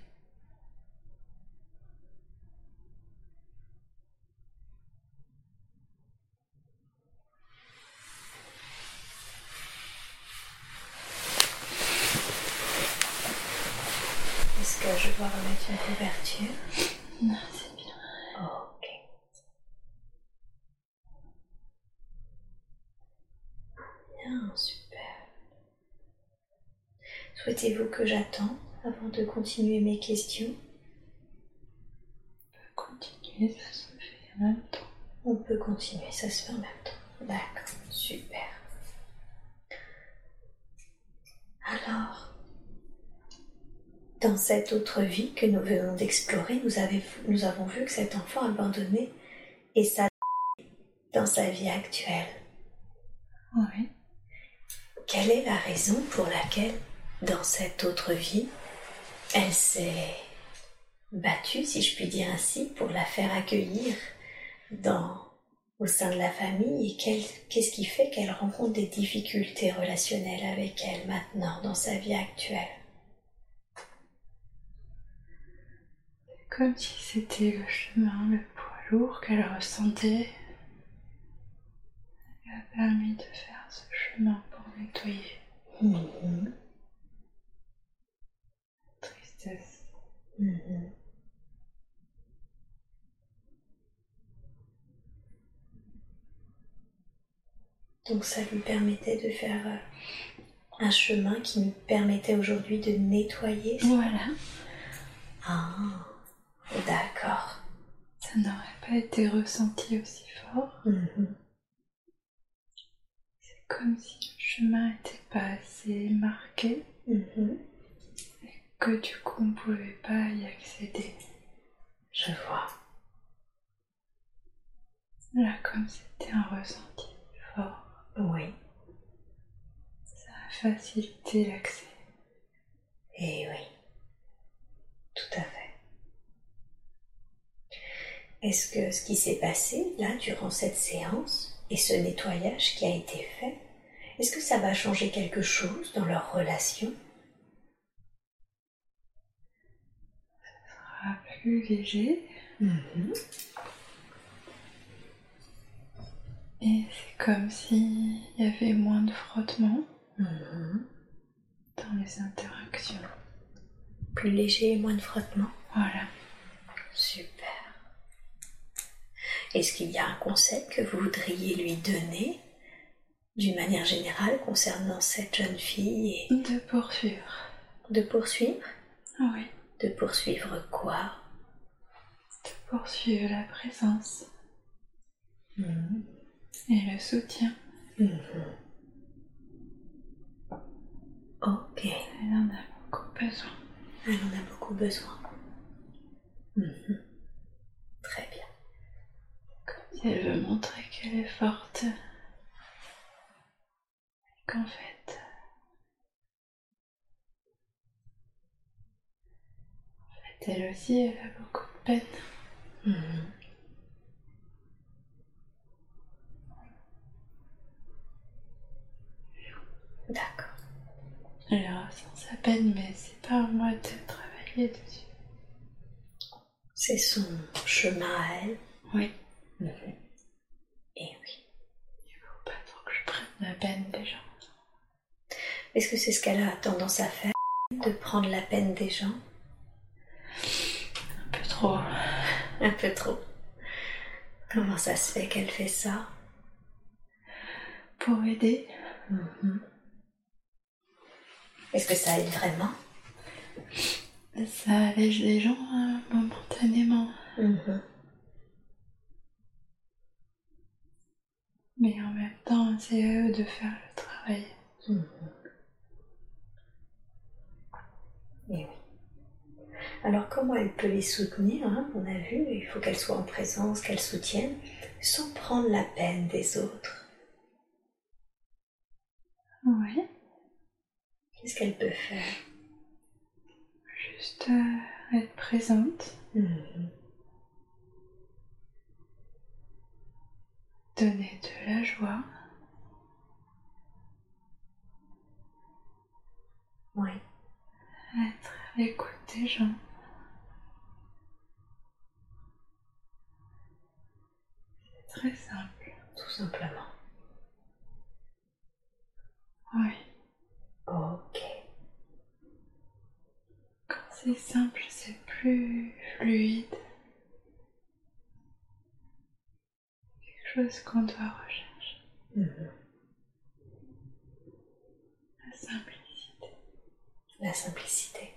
Est-ce que je dois remettre une couverture? Non, c'est bien. Ok. Bien, super. Souhaitez-vous que j'attende avant de continuer mes questions? On peut continuer, ça se fait en même temps. On peut continuer, ça se fait en même temps. D'accord, super. Alors, dans cette autre vie que nous venons d'explorer, nous, avons vu que cet enfant abandonné est dans sa vie actuelle. Oui. Quelle est la raison pour laquelle, dans cette autre vie, elle s'est battue, si je puis dire ainsi, pour la faire accueillir dans, au sein de la famille. Et qu'est-ce qui fait qu'elle rencontre des difficultés relationnelles avec elle maintenant, dans sa vie actuelle? Comme si c'était le chemin, le poids lourd qu'elle ressentait. Elle a permis de faire ce chemin pour nettoyer. Mhm, mhm. Donc ça lui permettait de faire euh, un chemin qui nous permettait aujourd'hui de nettoyer. Voilà. Ah, d'accord. Ça n'aurait pas été ressenti aussi fort. Mhm. C'est comme si le chemin n'était pas assez marqué Mhm. Que du coup on ne pouvait pas y accéder. Je vois. Là, comme c'était un ressenti fort, Oui. ça a facilité l'accès. Eh oui. Tout à fait. Est-ce que ce qui s'est passé là durant cette séance et ce nettoyage qui a été fait, est-ce que ça va changer quelque chose dans leur relation? Plus léger Mhm. et c'est comme s'il y avait moins de frottement Mhm. dans les interactions. Plus léger et moins de frottement Voilà. Super. Est-ce qu'il y a un conseil que vous voudriez lui donner d'une manière générale concernant cette jeune fille et De poursuivre. de poursuivre? Oui. De poursuivre quoi? De poursuivre la présence Mhm. et le soutien. Mhm. Ok, Elle en a beaucoup besoin. elle en a beaucoup besoin. Mhm. Très bien. Comme si elle veut montrer qu'elle est forte. Et qu'en fait. En fait, elle aussi, elle a beaucoup de peine. Mhm. D'accord. Elle ressent sa peine, mais c'est pas à moi de travailler dessus. C'est son chemin à elle. Oui. Mhm. Et oui. Il faut pas trop que je prenne la peine des gens. Est-ce que c'est ce qu'elle a tendance à faire De prendre la peine des gens? Un peu trop. Un peu trop. Comment ça se fait qu'elle fait ça? Pour aider. Mhm. Est-ce que ça aide vraiment? Ça allège les gens euh, momentanément. Mhm. Mais en même temps, c'est à eux de faire le travail. Mhm. Et oui. Alors comment elle peut les soutenir hein On a vu, il faut qu'elle soit en présence, qu'elle soutienne, sans prendre la peine des autres. Oui. Qu'est-ce qu'elle peut faire? Juste euh, être présente, Mhm. donner de la joie. Oui. Être à l'écoute des gens. C'est très simple. Tout simplement. Oui. Ok. Quand c'est simple, c'est plus fluide. Chose qu'on doit rechercher. Mhm. La simplicité. La simplicité.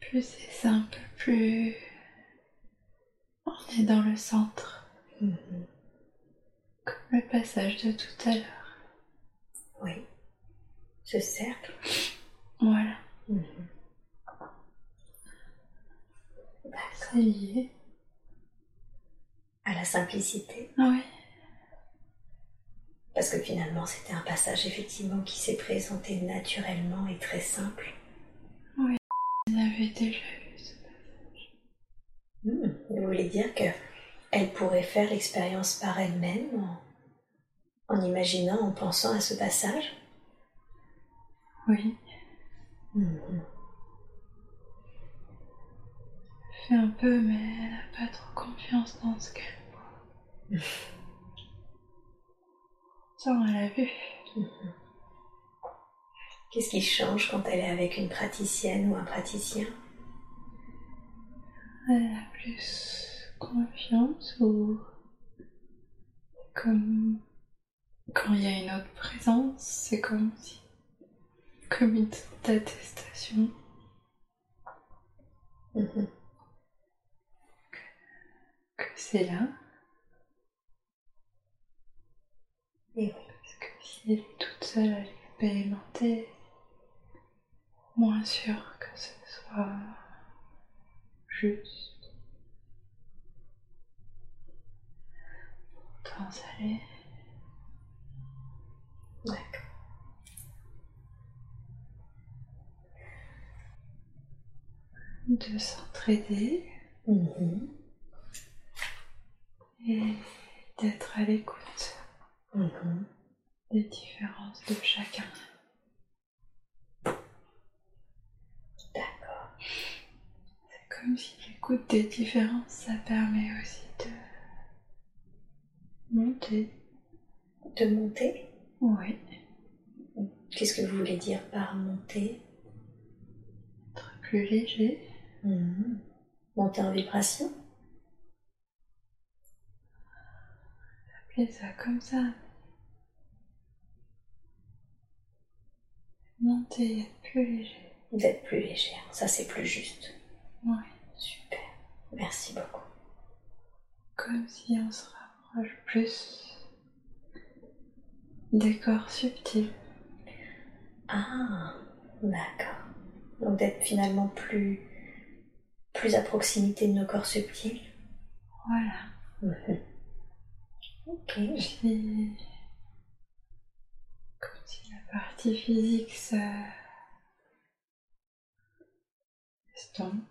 Plus c'est simple, plus on est dans le centre. Mhm. Comme le passage de tout à l'heure. Oui. Ce cercle. Voilà, Mhm. Lié. À la simplicité. Oui, Parce que finalement, c'était un passage effectivement qui s'est présenté naturellement et très simple. avait déjà vu ça. Hmm, Vous voulez dire que elle pourrait faire l'expérience par elle-même en, en imaginant, en pensant à ce passage? Oui, Mhm. Fait un peu, mais elle n'a pas trop confiance dans ce qu'elle voit. Ça, on l'a vu. Qu'est-ce qui change quand elle est avec une praticienne ou un praticien? Elle a plus confiance ou comme quand il y a une autre présence, c'est comme si comme une attestation Mhm. Que c'est là. Et. Parce que si elle est toute seule à l'expérimenter, moins sûr que ce soit juste. Ça l'est. D'accord. De s'entraider Mhm. Et d'être à l'écoute Mhm. des différences de chacun. D'accord. C'est comme si l'écoute des différences, ça permet aussi de monter. De monter? Oui, Qu'est-ce que vous voulez dire par monter? Être plus léger. Mhm. Monter en vibration? Appelez ça comme ça. Monter, être plus léger. D'être plus légère, ça c'est plus juste. Ouais. Super. Merci beaucoup. Comme si on se rapproche plus des corps subtils. Ah, d'accord. Donc d'être finalement plus, plus à proximité de nos corps subtils? Voilà. Mhm. Ok. Comme si la partie physique se estompe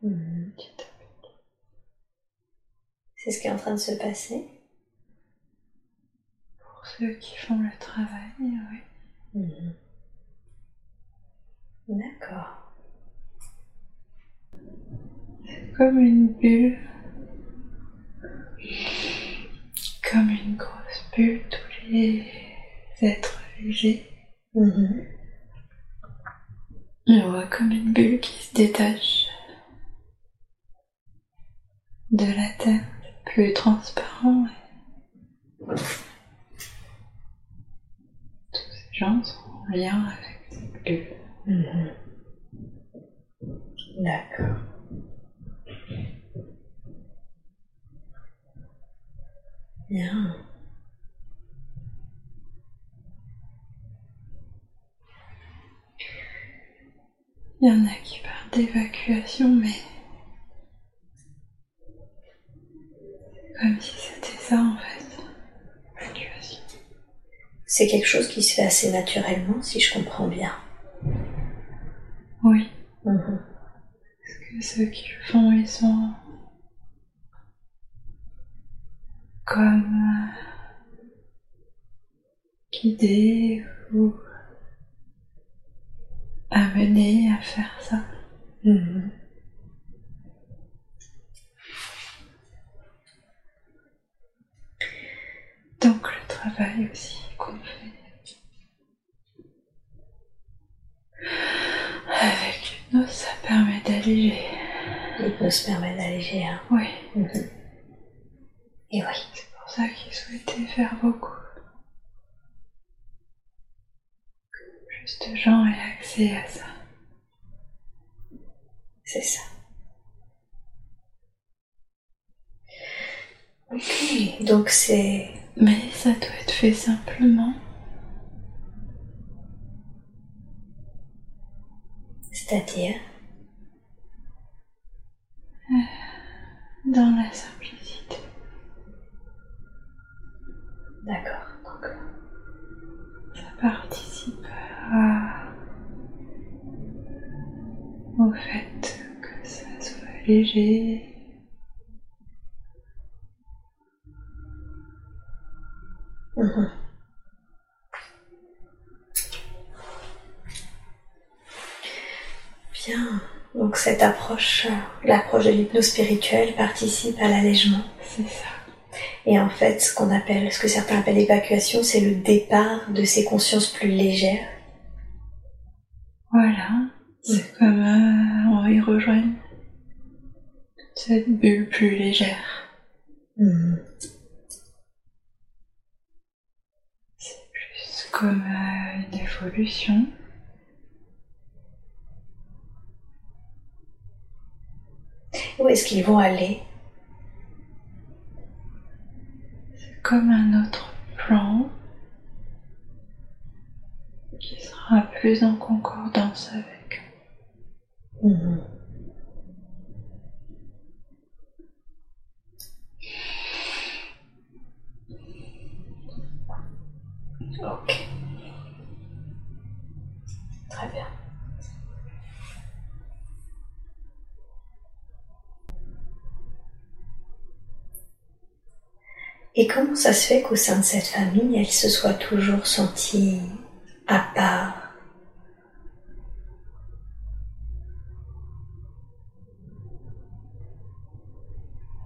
petit. C'est ce qui est en train de se passer. Pour ceux qui font le travail, oui. Mhm. D'accord. C'est comme une bulle. Comme une grosse bulle tous les êtres légers. Mhm. Je vois comme une bulle qui se détache de la Terre, plus transparent. Tous ces gens sont en lien avec cette bulle. Mhm. D'accord. Bien. Il y en a qui parlent d'évacuation, mais c'est comme si c'était ça en fait. Évacuation. C'est quelque chose qui se fait assez naturellement, si je comprends bien. Oui, Mhm. parce que ceux qui le font, ils sont comme euh, guidés ou amenés à faire ça. Mhm. Donc le travail aussi qu'on fait avec l'hypnose, ça permet d'alléger. Permet d'alléger. Hein. Oui, Mhm. Et oui. c'est pour ça qu'ils souhaitaient faire beaucoup. Plus de gens aient accès à ça. C'est ça. Ok, donc c'est Mais ça doit être fait simplement. c'est-à-dire? Dans la simplicité. D'accord. Donc Ça participe à... au fait que ça soit léger. mhm. Bien. Donc cette approche, euh, l'approche de l'hypnose spirituelle participe à l'allègement. C'est ça. Et en fait, ce qu'on appelle, ce que certains appellent l'évacuation, c'est le départ de ces consciences plus légères. Voilà. C'est comme euh, on y rejoint cette bulle plus légère. Mhm. C'est plus comme euh, une évolution. Où est-ce qu'ils vont aller? Comme un autre plan qui sera plus en concordance avec. Et comment ça se fait qu'au sein de cette famille, elle se soit toujours sentie à part?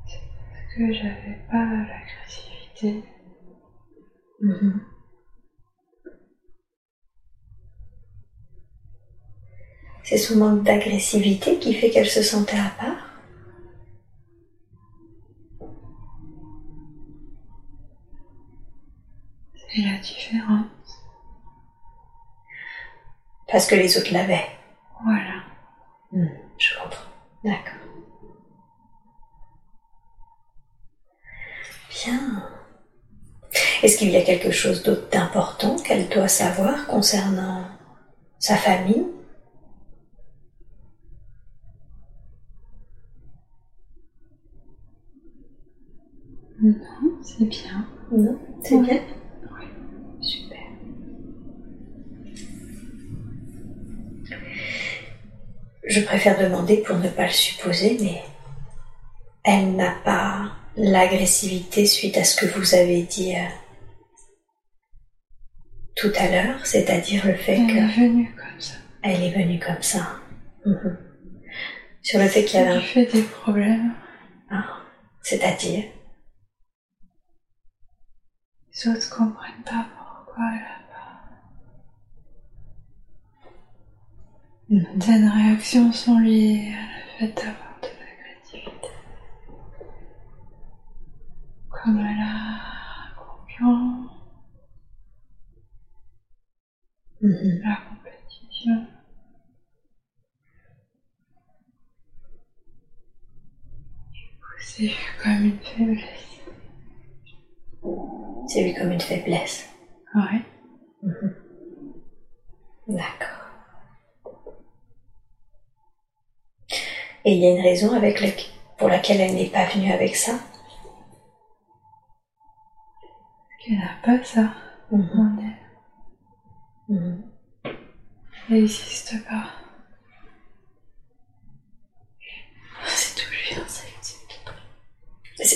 Parce que j'avais pas l'agressivité. Mhm. C'est son manque d'agressivité qui fait qu'elle se sentait à part? C'est la différence. Parce que les autres l'avaient. Voilà. Hmm, je comprends. D'accord. Bien. Est-ce qu'il y a quelque chose d'autre d'important qu'elle doit savoir concernant sa famille? Non, c'est bien. Non C'est bien Je préfère demander pour ne pas le supposer, mais elle n'a pas l'agressivité suite à ce que vous avez dit euh, tout à l'heure, c'est-à-dire le fait Elle qu'elle est venue comme ça. est venue comme ça. Mhm. Sur le fait qu'il y avait lui fait des problèmes. un... Ah, c'est-à-dire Les autres comprennent pas pourquoi elle a Certaines réactions sont liées à le fait d'avoir de l'agressivité. Comme la confiance, Mhm. la compétition. C'est vu comme une faiblesse. C'est vu comme une faiblesse. Ouais. D'accord. Et il y a une raison avec laquelle- pour laquelle elle n'est pas venue avec ça Qu'elle n'a pas ça en elle. N'existe pas. C'est tout, je viens, ça.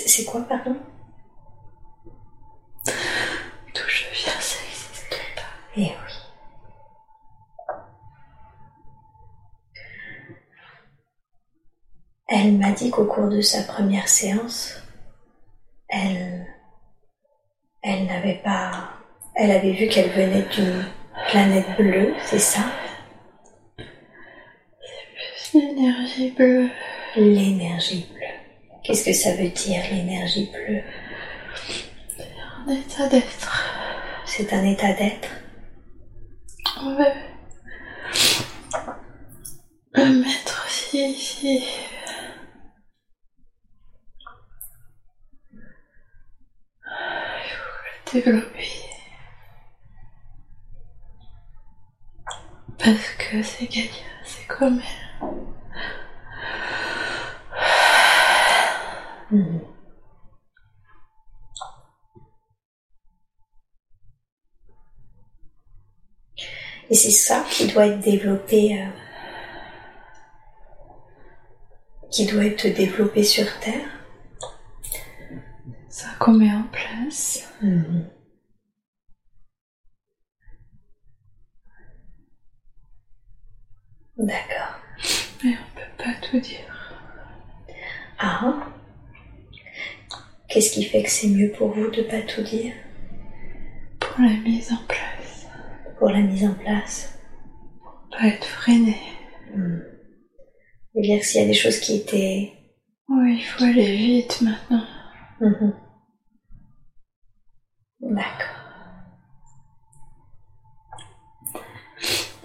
C'est quoi, pardon? D'où je viens, ça n'existe pas. Eh oui. Elle m'a dit qu'au cours de sa première séance, elle, elle n'avait pas, elle avait vu qu'elle venait d'une planète bleue, c'est ça? L'énergie bleue. L'énergie bleue. Qu'est-ce que ça veut dire l'énergie bleue? Un état d'être. C'est un état d'être? On va le mettre aussi ici. Il faut le Parce que c'est Gaïa, c'est comme elle. Et c'est ça qui doit être développé, euh, qui doit être développé sur Terre. Ça qu'on met en place. D'accord. Mais on peut pas tout dire. Ah. Qu'est-ce qui fait que c'est mieux pour vous de pas tout dire? Pour la mise en place. pour la mise en place Pas être freiné. C'est-à-dire que s'il y a des choses qui étaient Oui, il faut aller vite maintenant. Mhm. D'accord.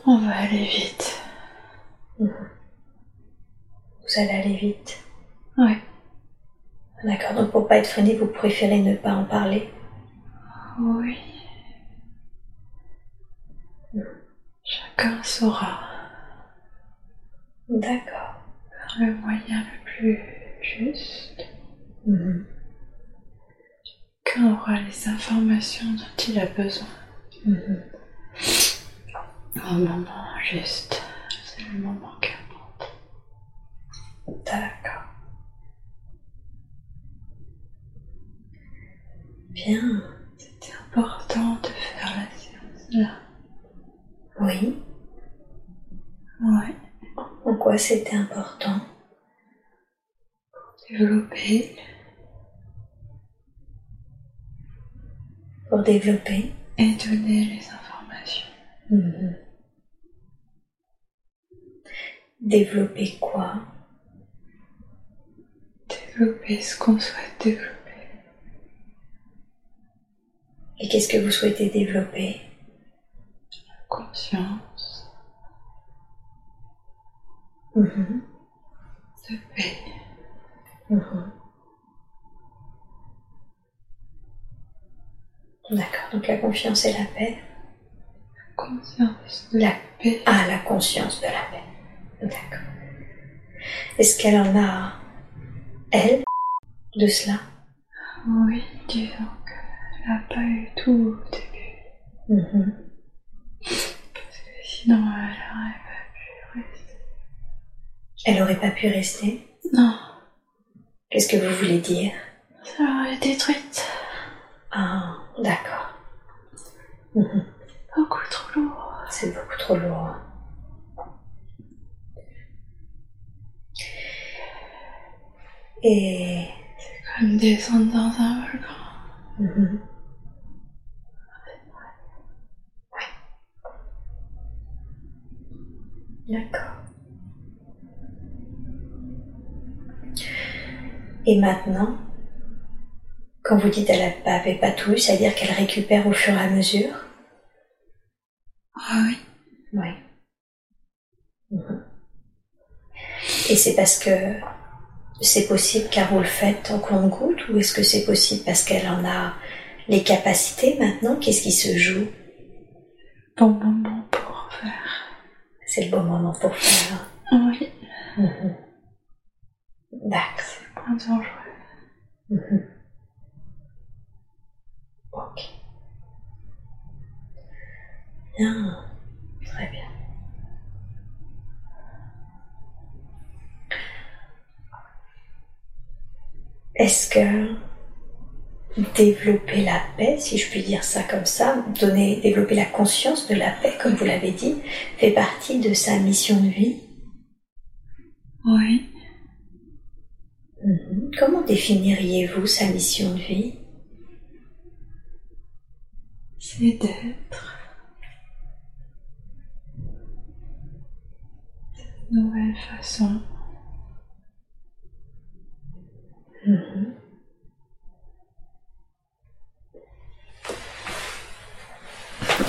On va aller vite. Vous allez aller vite. Ouais. D'accord. Donc pour pas être freiné, vous préférez ne pas en parler? Oui. Chacun saura D'accord. par le moyen le plus juste. Mhm. Chacun aura les informations dont il a besoin. Mhm. Au moment juste. C'est le moment qu'importe. D'accord. Bien. C'était important de faire la séance là. Oui. Ouais. En quoi c'était important? Développer pour développer et donner les informations. Mhm. Développer quoi? Développer ce qu'on souhaite développer. Et qu'est-ce que vous souhaitez développer? Conscience Mhm. de paix. Mhm. D'accord, donc la confiance et la paix. Conscience de La paix. Ah, la conscience de la paix. D'accord. Est-ce qu'elle en a, elle, de cela? Oui, disons qu'elle n'a pas eu tout au début. Mhm. Parce que sinon, elle n'aurait pas pu rester. Elle aurait pas pu rester? Non, Qu'est-ce que vous voulez dire? Ça l'aurait détruite. Ah, D'accord. Beaucoup trop lourd. C'est beaucoup trop lourd. Et. C'est comme descendre dans un volcan. Mhm. D'accord. Et maintenant, quand vous dites elle n'avait pas tout, c'est-à-dire qu'elle récupère au fur et à mesure? Ah oui. Oui. Mhm. Et c'est parce que c'est possible car vous le faites en compte-goutte ou est-ce que c'est possible parce qu'elle en a les capacités maintenant? Qu'est-ce qui se joue? Bon moment pour faire. C'est le bon moment pour faire. Oui. Mhm. D'accord. C'est moins dangereux. Mhm. Bien. Très bien. Est-ce que développer la paix, si je puis dire ça comme ça, donner, développer la conscience de la paix, comme vous l'avez dit, fait partie de sa mission de vie? Oui. Mhm. Comment définiriez-vous sa mission de vie? C'est d'être nouvelle façon.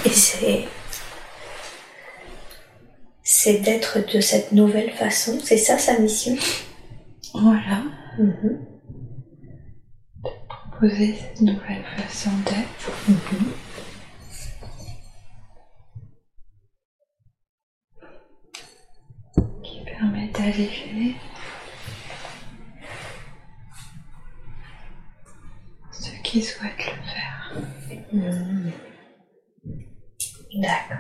Et c'est. C'est d'être de cette nouvelle façon, c'est ça sa mission? Voilà. Mhm. Proposer cette nouvelle façon d'être. Mhm. qui ceux qui souhaitent le faire. Mhm. D'accord.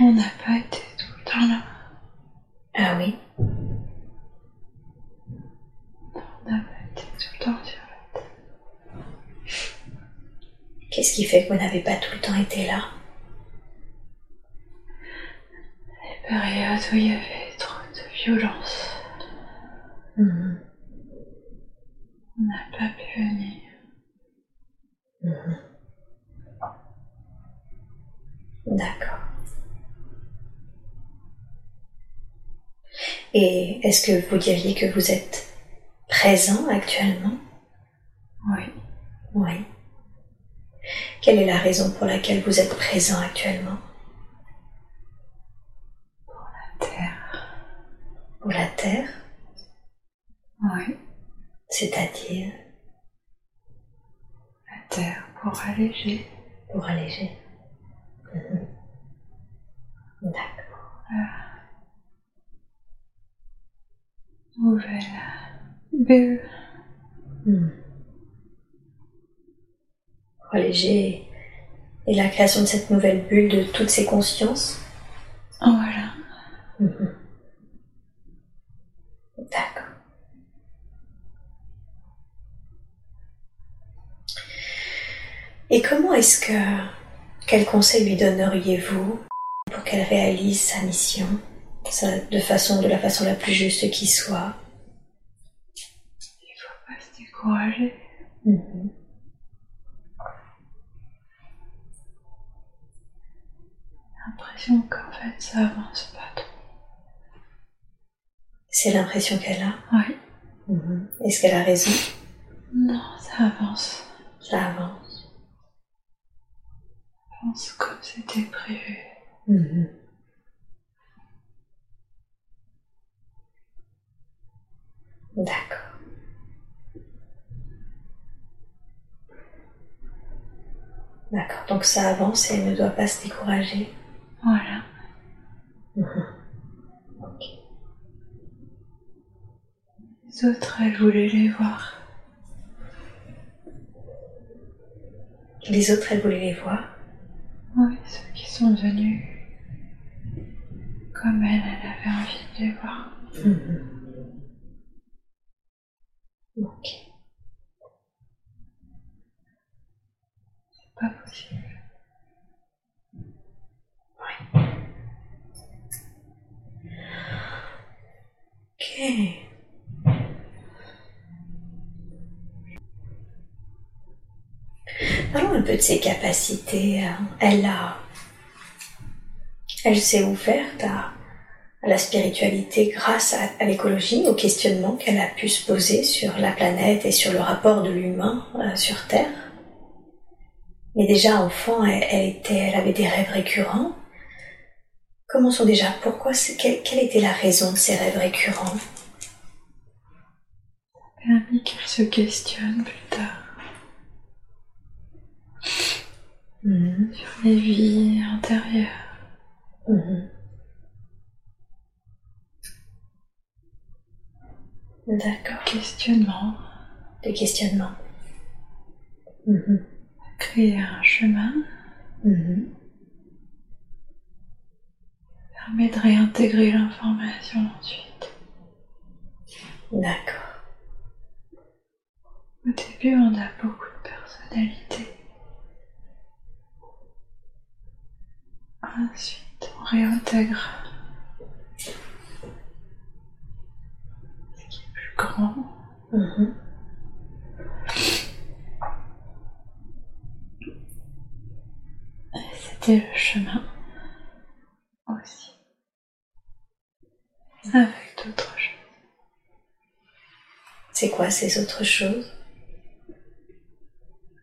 On n'a pas été tout le temps là. Ah oui On n'a pas été tout le temps sur la Qu'est-ce qui fait que vous n'avez pas tout le temps été là? Les périodes où il y avait trop de violence. Mhm. On n'a pas pu venir. Mhm. D'accord. Et est-ce que vous diriez que vous êtes présent actuellement? Oui. Oui. Quelle est la raison pour laquelle vous êtes présent actuellement? La terre. Pour la Terre? Oui. C'est-à-dire? La terre pour alléger. pour alléger Mhm. D'accord. Nouvelle bulle. Hmm. Pour alléger et la création de cette nouvelle bulle de toutes ces consciences Voilà. Mhm. D'accord. Et comment est-ce que... Quel conseil lui donneriez-vous pour qu'elle réalise sa mission ça, de, façon, de la façon la plus juste qui soit? Il faut pas se décourager. Mhm. L'impression qu'en fait ça avance pas trop. C'est l'impression qu'elle a. Oui. Mhm. Est-ce qu'elle a raison? Non, ça avance. Ça avance. Ça avance comme c'était prévu. Mhm. D'accord. D'accord, donc ça avance et elle ne doit pas se décourager? Voilà. Ok. Les autres, elle voulait les voir. Les autres, elle voulait les voir. Oui, ceux qui sont venus. Comme elle, elle avait envie de les voir. Mhm. Ok. C'est pas possible. Parlons un peu de ses capacités. Elle a, elle s'est ouverte à, la spiritualité grâce à, l'écologie, au questionnement qu'elle a pu se poser sur la planète et sur le rapport de l'humain euh, sur Terre. Mais déjà enfant, elle avait des rêves récurrents. Commençons déjà. Pourquoi quelle, quelle était la raison de ces rêves récurrents? Permis qu'elle se questionne plus tard. Mhm. Sur les vies intérieures. Mhm. D'accord. Questionnement. Des questionnements. Mhm. Créer un chemin. Permet de réintégrer l'information ensuite. D'accord. Au début, on a beaucoup de personnalité. Ensuite, on réintègre ce qui est plus grand. Mhm. C'était le chemin aussi. Avec d'autres choses. C'est quoi ces autres choses?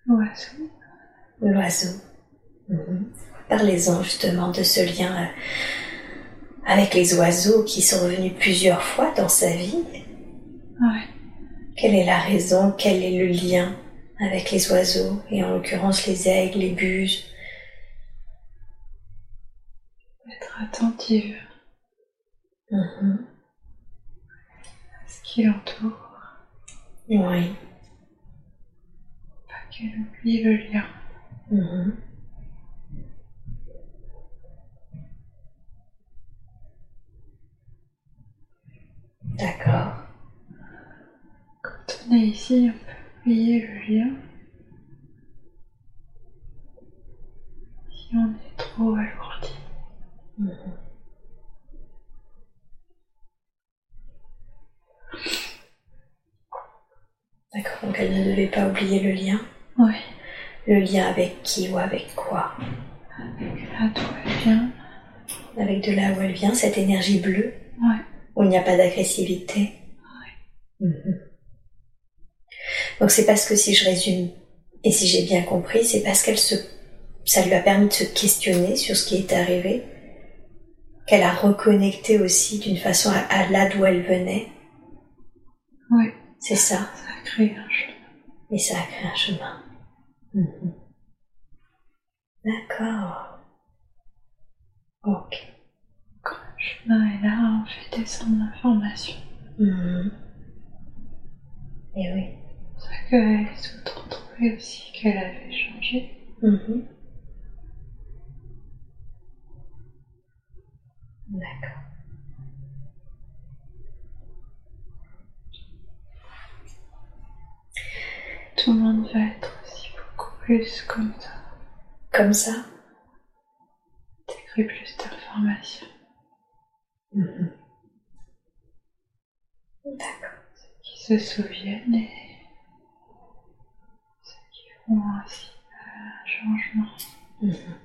L'oiseau. L'oiseau. Mhm. Parlez-en justement de ce lien euh, avec les oiseaux qui sont revenus plusieurs fois dans sa vie. Ouais. Quelle est la raison? Quel est le lien avec les oiseaux? Et en l'occurrence les aigles, les buses Être attentive Mhm. à ce qui l'entoure. Oui. Pas qu'elle oublie le lien. Mhm. D'accord. Quand on est ici, on peut oublier le lien. Si on est trop alourdi. Mhm. D'accord, donc elle ne devait pas oublier le lien. Oui. Le lien avec qui ou avec quoi? Là, tout va bien. Avec de là où elle vient, cette énergie bleue, Ouais. où il n'y a pas d'agressivité. Mhm. Donc c'est parce que si je résume, et si j'ai bien compris, c'est parce qu'elle se, ça lui a permis de se questionner sur ce qui est arrivé, qu'elle a reconnecté aussi d'une façon à, à là d'où elle venait. Oui. C'est ça. Ça a créé un chemin. Et ça a créé un chemin. D'accord. Ok. Quand le chemin est là, on fait descendre l'information. Mhm. Et oui. C'est ça que les autres ont trouvé aussi qu'elle avait changé. Mhm. D'accord. Tout le monde va être aussi beaucoup plus comme ça. Comme ça? Intégrer plus d'informations. Mhm. D'accord. Qui se souviennent et ceux qui font aussi un changement. Mhm.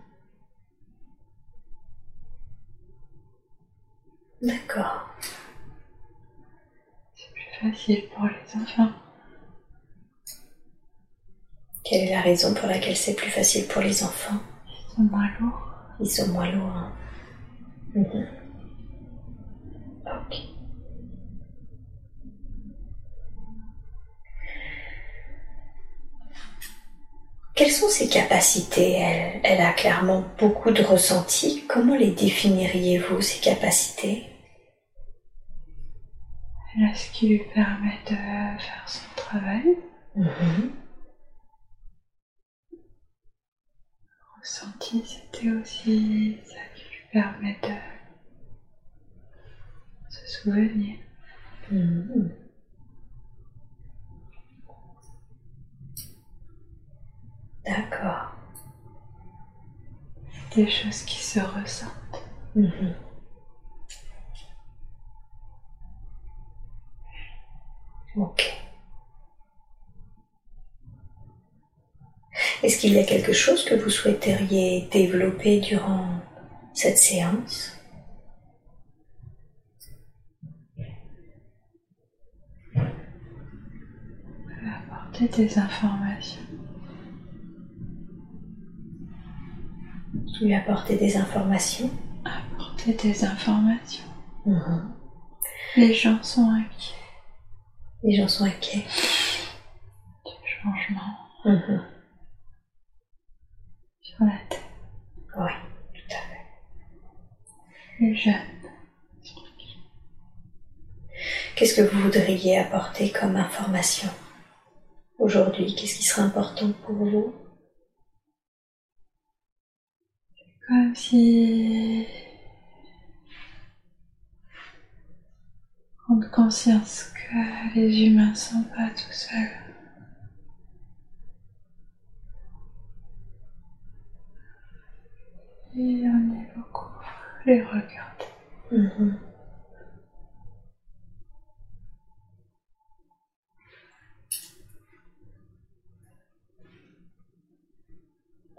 D'accord. C'est plus facile pour les enfants. Quelle est la raison pour laquelle c'est plus facile pour les enfants? Ils sont moins lourds. Ils sont moins lourds. hein. Mhm. Ok. Quelles sont ses capacités? Elle, elle a clairement beaucoup de ressentis. Comment les définiriez-vous, ces capacités? Elle a ce qui lui permet de faire son travail. Mhm. Ressenti, c'était aussi ça qui lui permet de se souvenir. Mhm. D'accord. Des choses qui se ressentent. Mhm. Ok. Est-ce qu'il y a quelque chose que vous souhaiteriez développer durant cette séance? Apporter des informations. Lui apporter des informations? Apporter des informations. Mhm. Les gens sont inquiets Les gens sont inquiets. du changement Mhm. Sur la Terre. Oui, tout à fait. Les jeunes sont. Qu'est-ce que vous voudriez apporter comme information aujourd'hui? Qu'est-ce qui serait important pour vous? Comme si prendre conscience que les humains sont pas tout seuls. Et on est beaucoup les regarder. Mhm.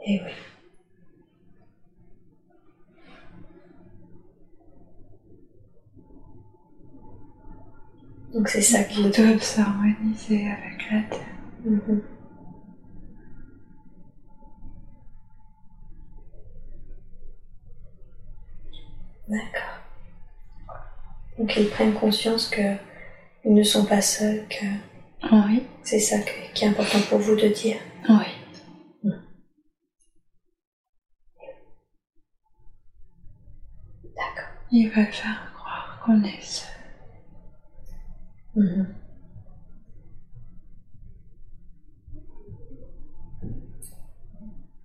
Eh oui. Donc c'est ça qui doivent s'harmoniser avec la Terre. Mhm. D'accord. Donc ils prennent conscience que ils ne sont pas seuls, que Oui, c'est ça que- qui est important pour vous de dire. oui. D'accord. Ils veulent faire croire qu'on est seul. Mhm.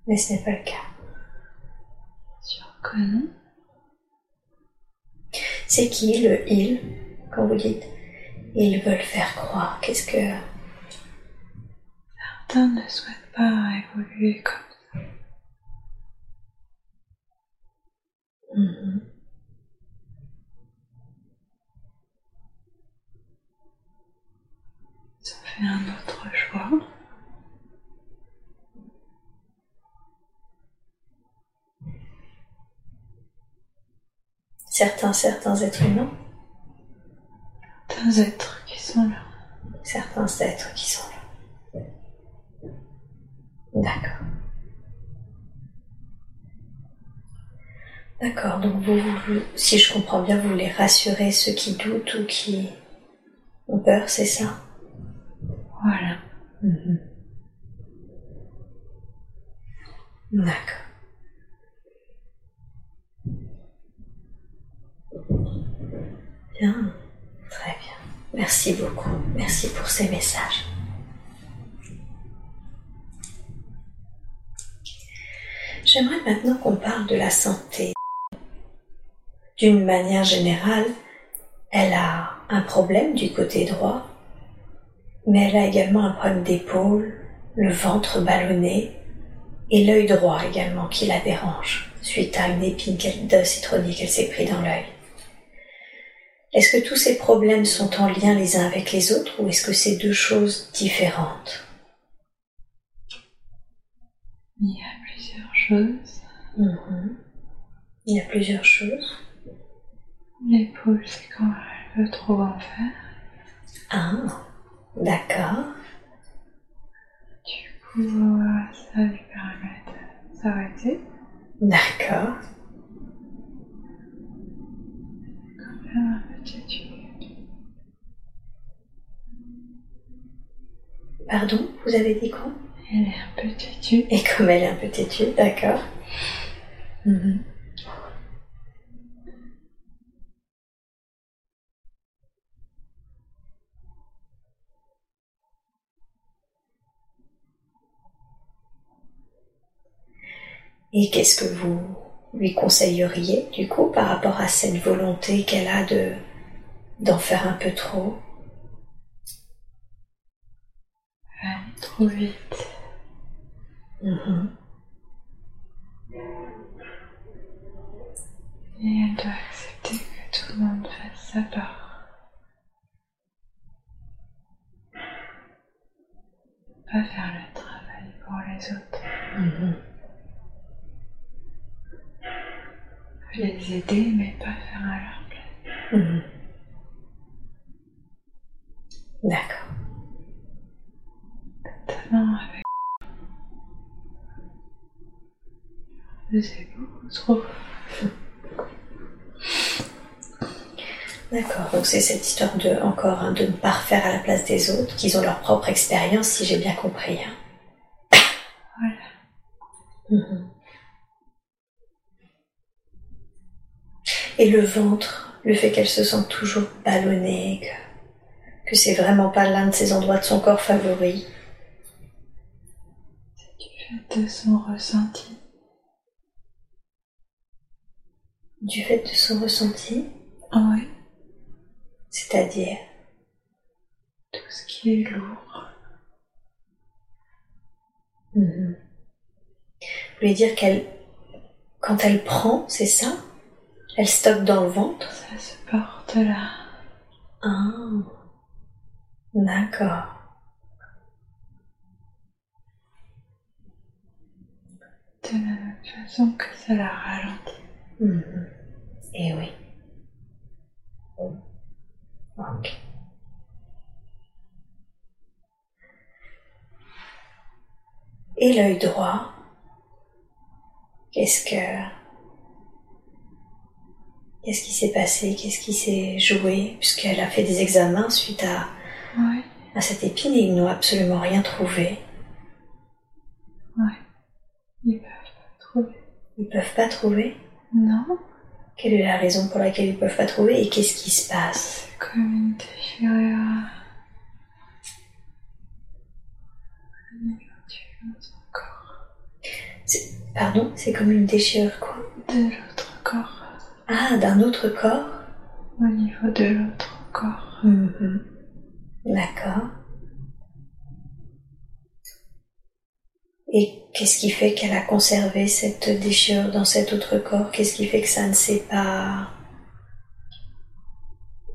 Mais ce n'est pas le cas. Sûr que non. C'est qui le il quand vous dites? Ils veulent faire croire Qu'est-ce que Certains ne souhaitent pas évoluer comme ça. Mhm. Ils ont fait un autre choix. Certains certains êtres humains, Certains êtres qui sont là. certains êtres qui sont là. D'accord. D'accord, donc vous, vous- si je comprends bien, vous voulez rassurer ceux qui doutent ou qui ont peur, c'est ça? Voilà. D'accord. Bien, très bien. Merci beaucoup. Merci pour ces messages. J'aimerais maintenant qu'on parle de la santé. D'une manière générale, elle a un problème du côté droit, mais elle a également un problème d'épaule, le ventre ballonné et l'œil droit également qui la dérange suite à une épine de citronnier qu'elle s'est pris dans l'œil. Est-ce que tous ces problèmes sont en lien les uns avec les autres ou est-ce que c'est deux choses différentes? Il y a plusieurs choses. Mhm. Il y a plusieurs choses. L'épaule, c'est quand elle veut trop en faire. Ah, d'accord. Du coup, ça lui permet de s'arrêter. D'accord. Quand elle Pardon, vous avez dit quoi? Elle est un peu têtue. Et comme elle est un peu têtue, d'accord. Mhm. Et qu'est-ce que vous lui conseilleriez du coup par rapport à cette volonté qu'elle a de d'en faire un peu trop. Ouais, trop vite. Mhm. Et elle doit accepter que tout le monde fasse sa part. Pas faire le travail pour les autres. Mhm. Les aider, mais pas faire à leur place. Mhm. D'accord. Maintenant, avec. Trop. D'accord, donc c'est cette histoire de, encore, hein, de ne pas refaire à la place des autres, qu'ils ont leur propre expérience, si j'ai bien compris. hein. Voilà. Mhm. Et le ventre, le fait qu'elle se sente toujours ballonnée, que, que c'est vraiment pas l'un de ses endroits de son corps favoris. Du fait de son ressenti. Du fait de son ressenti, Oui. c'est-à-dire? Tout ce qui est lourd. Mhm. Vous voulez dire qu'elle, quand elle prend, c'est ça? Elle stocke dans le ventre? Ça se porte là. Ah, d'accord. De la même façon que ça la ralentit. Mhm. Eh oui. Ok. Et l'œil droit, qu'est-ce que... Qu'est-ce qui s'est passé? Qu'est-ce qui s'est joué? Puisqu'elle a fait des examens suite à, Oui. à cette épine ils n'ont absolument rien trouvé. Oui. Ils peuvent pas trouver. Ils peuvent pas trouver? Non. Quelle est la raison pour laquelle ils peuvent pas trouver et qu'est-ce qui se passe? C'est comme une déchirure. Pardon C'est comme une déchirure quoi De l'autre corps. Ah, d'un autre corps? Au niveau de l'autre corps. Mhm. D'accord. Et qu'est-ce qui fait qu'elle a conservé cette déchirure dans cet autre corps? Qu'est-ce qui fait que ça ne s'est pas...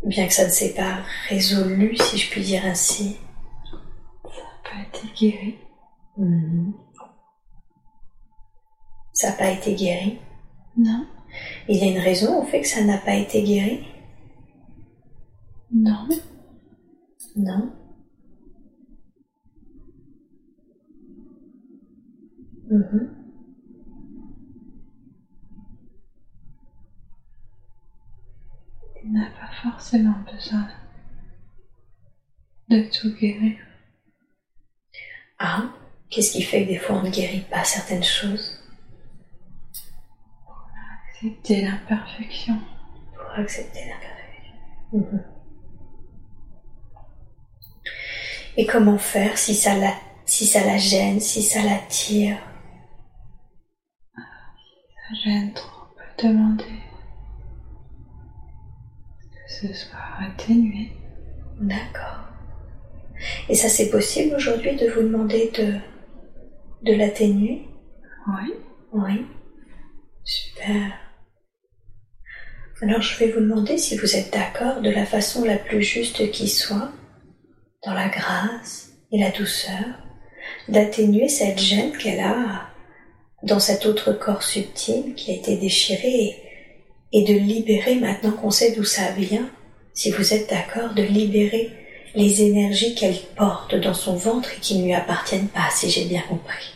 Bien que ça ne s'est pas résolu, si je puis dire ainsi? Ça n'a pas été guéri. Mhm. Ça n'a pas été guéri? Non. Il y a une raison au fait que ça n'a pas été guéri? Non. Non Mhm. Il n'a pas forcément besoin de tout guérir. Ah, qu'est-ce qui fait que des fois on ne guérit pas certaines choses? Accepter l'imperfection. pour accepter l'imperfection Mhm. Et comment faire si ça la, si ça la gêne, si ça l'attire? Ça gêne trop. On peut demander que ce soit atténué. D'accord. Et ça c'est possible aujourd'hui de vous demander de, de l'atténuer? Oui. Oui. Super. Alors je vais vous demander si vous êtes d'accord de la façon la plus juste qui soit, dans la grâce et la douceur, d'atténuer cette gêne qu'elle a dans cet autre corps subtil qui a été déchiré et, de libérer maintenant qu'on sait d'où ça vient, si vous êtes d'accord, de libérer les énergies qu'elle porte dans son ventre et qui ne lui appartiennent pas, si j'ai bien compris.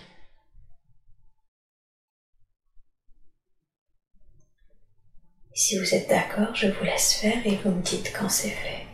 Si vous êtes d'accord, je vous laisse faire et vous me dites quand c'est fait.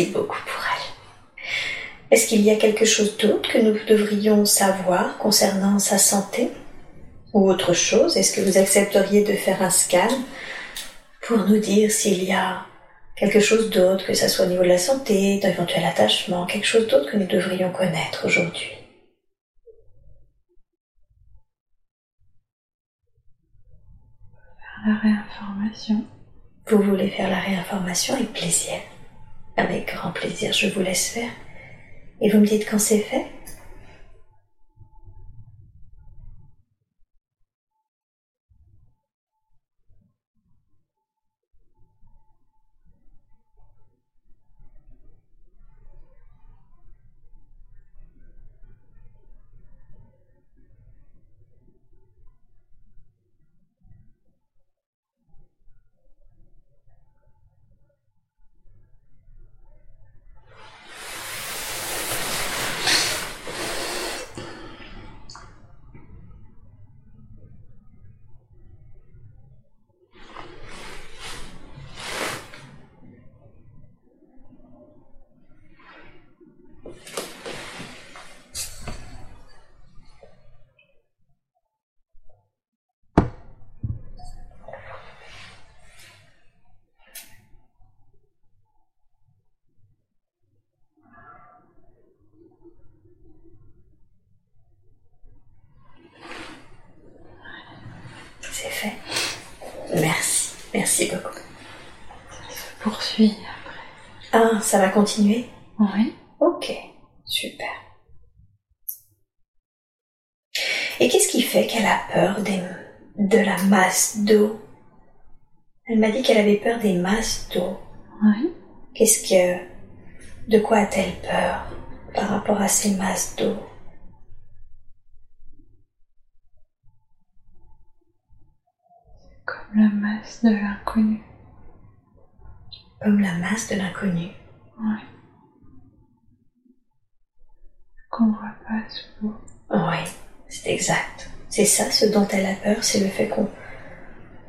Merci beaucoup pour elle. Est-ce qu'il y a quelque chose d'autre que nous devrions savoir concernant sa santé Ou autre chose? Est-ce que vous accepteriez de faire un scan pour nous dire s'il y a quelque chose d'autre, que ce soit au niveau de la santé, d'éventuels attachements, quelque chose d'autre que nous devrions connaître aujourd'hui? La réinformation. Vous voulez faire la réinformation avec plaisir. Avec grand plaisir, je vous laisse faire. Et vous me dites quand c'est fait? Ça va continuer? Oui. Ok, super. Et qu'est-ce qui fait qu'elle a peur des, de la masse d'eau? Elle m'a dit qu'elle avait peur des masses d'eau. Oui. Qu'est-ce que... De quoi a-t-elle peur par rapport à ces masses d'eau? Comme la masse de l'inconnu. Comme la masse de l'inconnu. Oui. Qu'on voit pas sous l'eau. Oui, c'est exact. C'est ça ce dont elle a peur, c'est le fait qu'on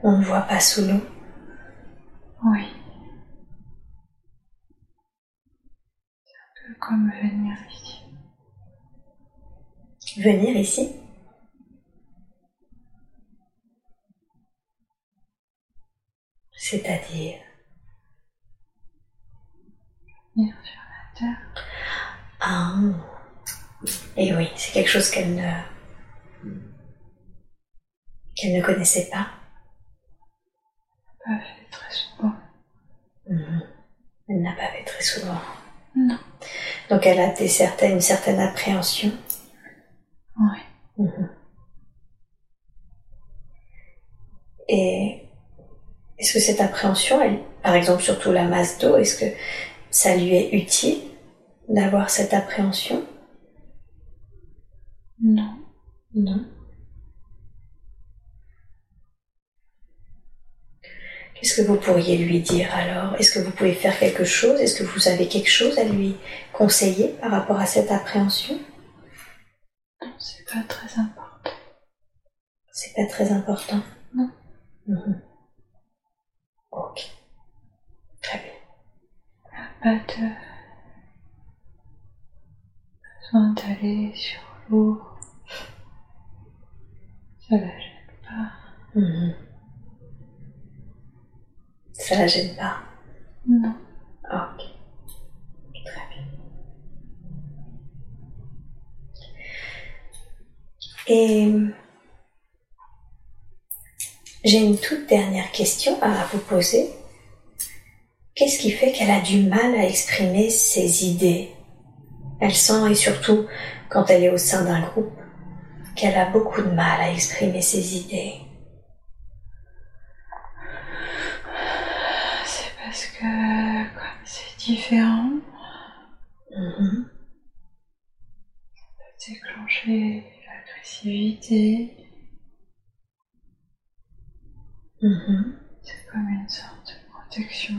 on ne voit pas sous l'eau. Oui. C'est un peu comme venir ici. Venir ici? C'est-à-dire? Terre. Ah. Et oui, c'est quelque chose qu'elle ne qu'elle ne connaissait pas. Pas fait très souvent. Mhm. Elle n'a pas fait très souvent. Non. Donc elle a des certaines, une certaine appréhension. Oui. Mhm. Et est-ce que cette appréhension, elle, par exemple surtout la masse d'eau, est-ce que ça lui est utile d'avoir cette appréhension? Non. Non. Qu'est-ce que vous pourriez lui dire alors? Est-ce que vous pouvez faire quelque chose? Est-ce que vous avez quelque chose à lui conseiller par rapport à cette appréhension? Non, c'est pas très important. C'est pas très important? Non. Mhm. Ok. Pas de besoin d'aller sur l'eau. Ça la gêne pas. Mhm. Ça la gêne pas. Non. Ok. Très bien. Et j'ai une toute dernière question à vous poser. Qu'est-ce qui fait qu'elle a du mal à exprimer ses idées? Elle sent, et surtout quand elle est au sein d'un groupe, qu'elle a beaucoup de mal à exprimer ses idées. C'est parce que comme c'est différent, Mhm. ça peut déclencher l'agressivité. Mhm. C'est comme une sorte de protection.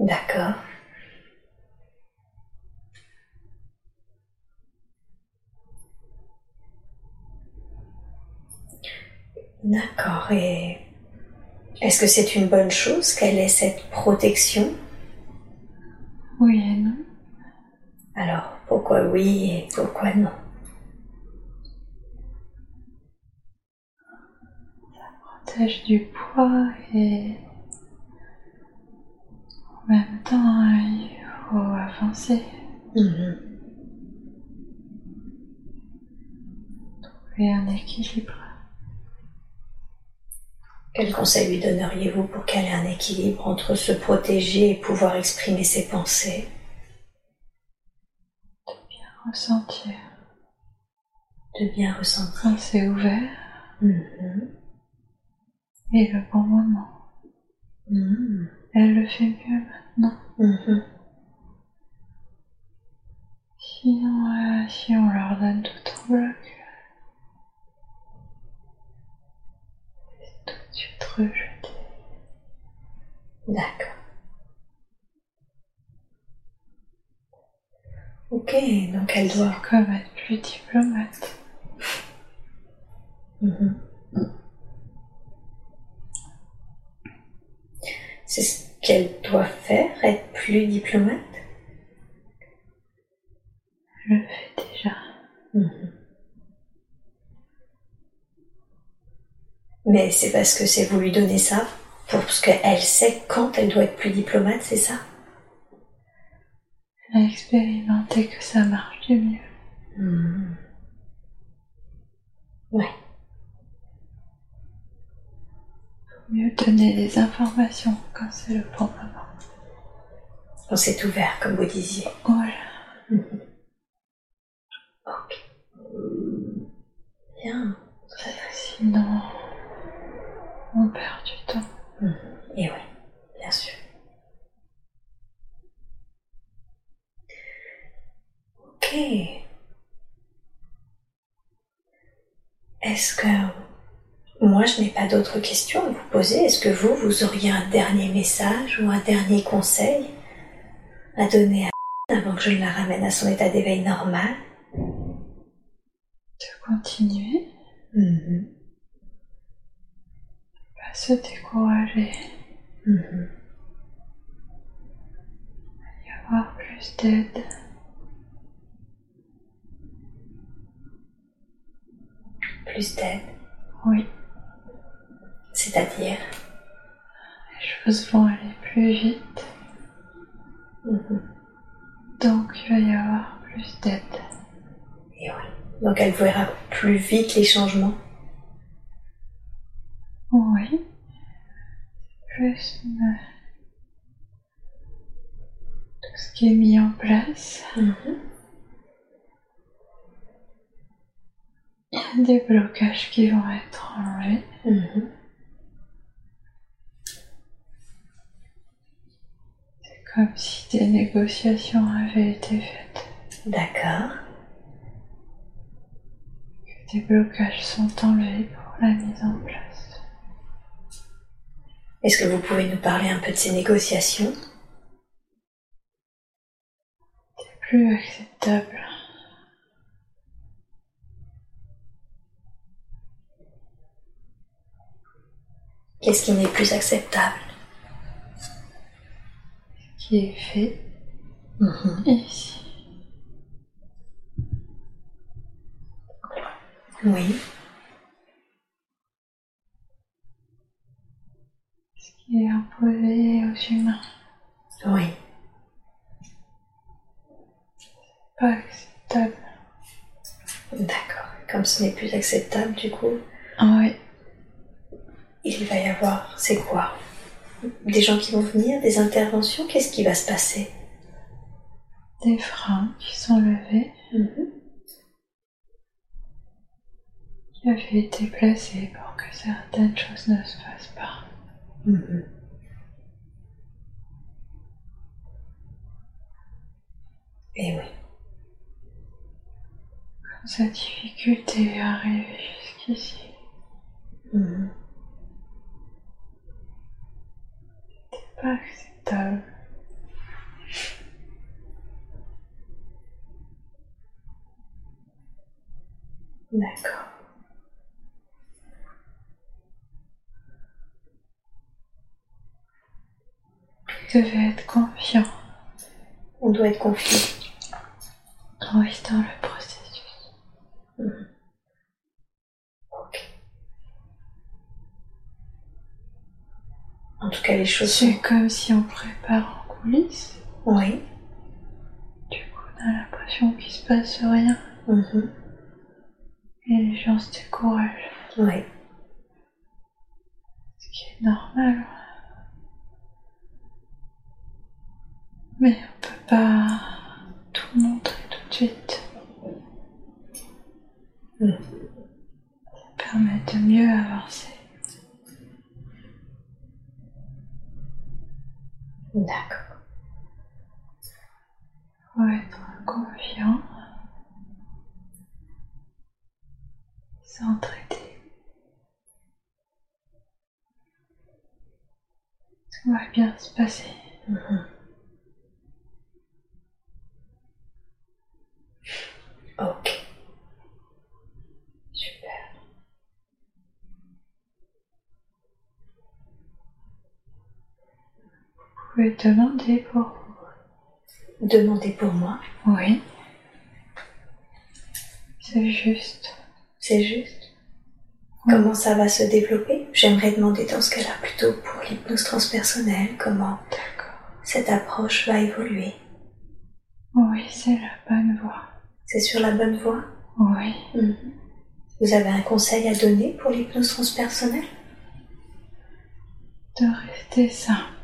D'accord. D'accord. Et est-ce que c'est une bonne chose qu'elle ait cette protection? Oui et non. Alors, pourquoi oui et pourquoi non? Protège du poids et en même temps il faut avancer. Mhm. Trouver un équilibre. Quel conseil lui donneriez-vous pour qu'elle ait un équilibre entre se protéger et pouvoir exprimer ses pensées? Bien ressentir. De bien ressentir. Quand c'est ouvert Mhm. et le bon moment. Mhm. Elle le fait mieux maintenant. Mhm. Si on, euh, si on leur donne tout en bloc, c'est tout de suite rejeté. D'accord. Ok, donc elle doit. Comme être plus diplomate. Mhm. C'est ce qu'elle doit faire, être plus diplomate? Je le fais déjà. Mhm. Mais c'est parce que c'est vous lui donnez ça, pour parce qu'elle sait quand elle doit être plus diplomate, c'est ça? Elle a expérimenté que ça marche du mieux. Mhm. Ouais. Mieux donner les informations quand c'est le bon moment. On s'est ouvert, comme vous disiez. Voilà. Ok. Bien. Sinon, on perd du temps. Et oui, bien sûr. Ok. Est-ce que moi je n'ai pas d'autres questions à vous poser Est-ce que vous, vous auriez un dernier message ou un dernier conseil à donner à avant que je ne la ramène à son état d'éveil normal? De continuer, Mhm. pas se décourager, Mhm. y avoir plus d'aide. Plus d'aide, Oui, c'est-à-dire les choses vont aller plus vite, Mhm. donc il va y avoir plus d'aide. Et oui. Donc elle verra plus vite les changements. Oui, plus tout ce qui est mis en place. Il y a des blocages qui vont être enlevés. Mhm. Comme si des négociations avaient été faites, D'accord. que des blocages sont enlevés pour la mise en place. Est-ce que vous pouvez nous parler un peu de ces négociations? C'est plus acceptable. Qu'est-ce qui n'est plus acceptable? Qui est fait Mhm. ici. Oui. Ce qui est imposé aux humains. Oui. Pas acceptable. D'accord. Comme ce n'est plus acceptable, du coup, Oui, il va y avoir, c'est quoi? Des gens qui vont venir, des interventions Qu'est-ce qui va se passer? Des freins qui sont levés, Mhm. qui avaient été placés pour que certaines choses ne se fassent pas. Mhm. Et oui. Comme sa difficulté à arriver jusqu'ici. Mhm. Pas acceptable. D'accord. Vous devez être confiant. On doit être confiant. Oui, dans le processus. Mhm. En tout cas, les choses. C'est comme si on prépare en coulisses. Oui. Du coup, on a l'impression qu'il se passe rien. Mhm. Et les gens se découragent. Oui. Ce qui est normal. Mais on peut pas tout montrer tout de suite. Mm. Ça permet de mieux avancer. D'accord. Faut être confiant. S'entraider. Tout va bien se passer. Mhm. Ok. Pouvez demander pour Demandez pour moi? Oui. C'est juste. C'est juste? Comment ça va se développer? J'aimerais demander dans ce cas-là plutôt pour l'hypnose transpersonnelle, comment cette approche va évoluer. Oui, c'est la bonne voie. C'est sur la bonne voie? Oui. Mhm. Vous avez un conseil à donner pour l'hypnose transpersonnelle? De rester simple.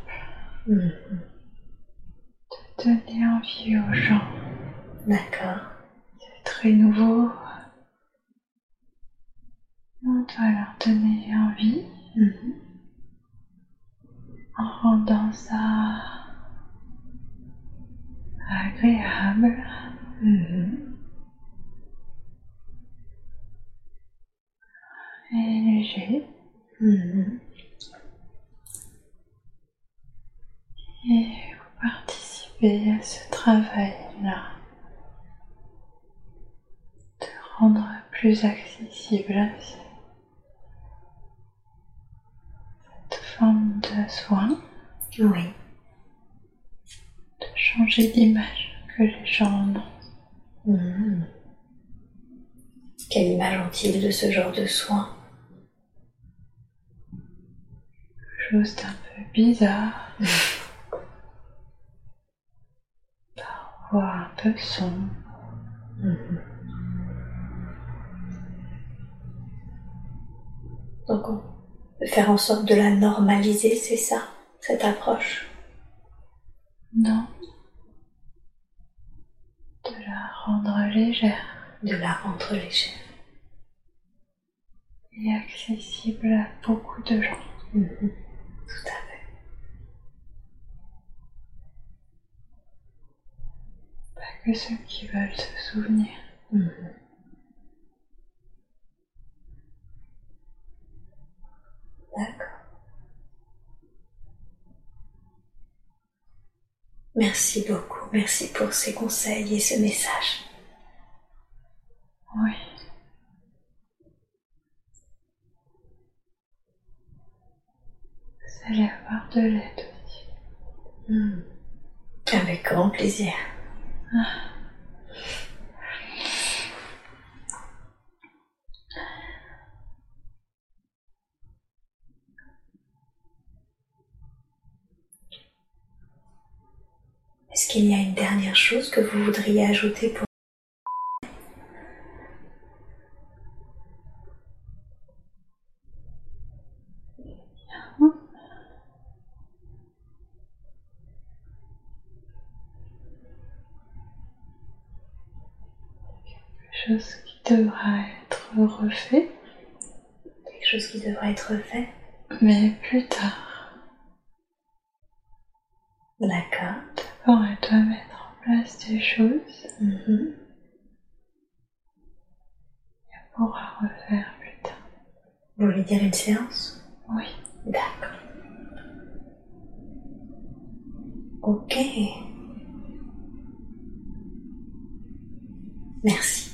De donner envie aux gens. D'accord. C'est très nouveau. On doit leur donner envie Mhm. en rendant ça agréable. Mhm. et léger. Mhm. Et vous participez à ce travail-là. De rendre plus accessible cette forme de soin, Oui. de changer l'image que les gens en ont. Mhm. Quelle image ont-ils de ce genre de soins Chose d'un peu bizarre. Un peu sombre. Mhm. Donc on peut faire en sorte de la normaliser, c'est ça, cette approche? Non. De la rendre légère De la rendre légère. et accessible à beaucoup de gens. Mhm. Tout à fait. Pas que ceux qui veulent se souvenir. D'accord. Merci beaucoup, merci pour ces conseils et ce message. Oui. Vous allez avoir de l'aide aussi. Mhm. Avec grand plaisir. Est-ce qu'il y a une dernière chose que vous voudriez ajouter pour Quelque chose qui devra être refait, quelque chose qui devrait être fait mais plus tard. D'accord. D'abord, elle doit mettre en place des choses. Mhm. Elle pourra refaire plus tard. Vous voulez dire une séance? Oui. D'accord. Ok. Merci.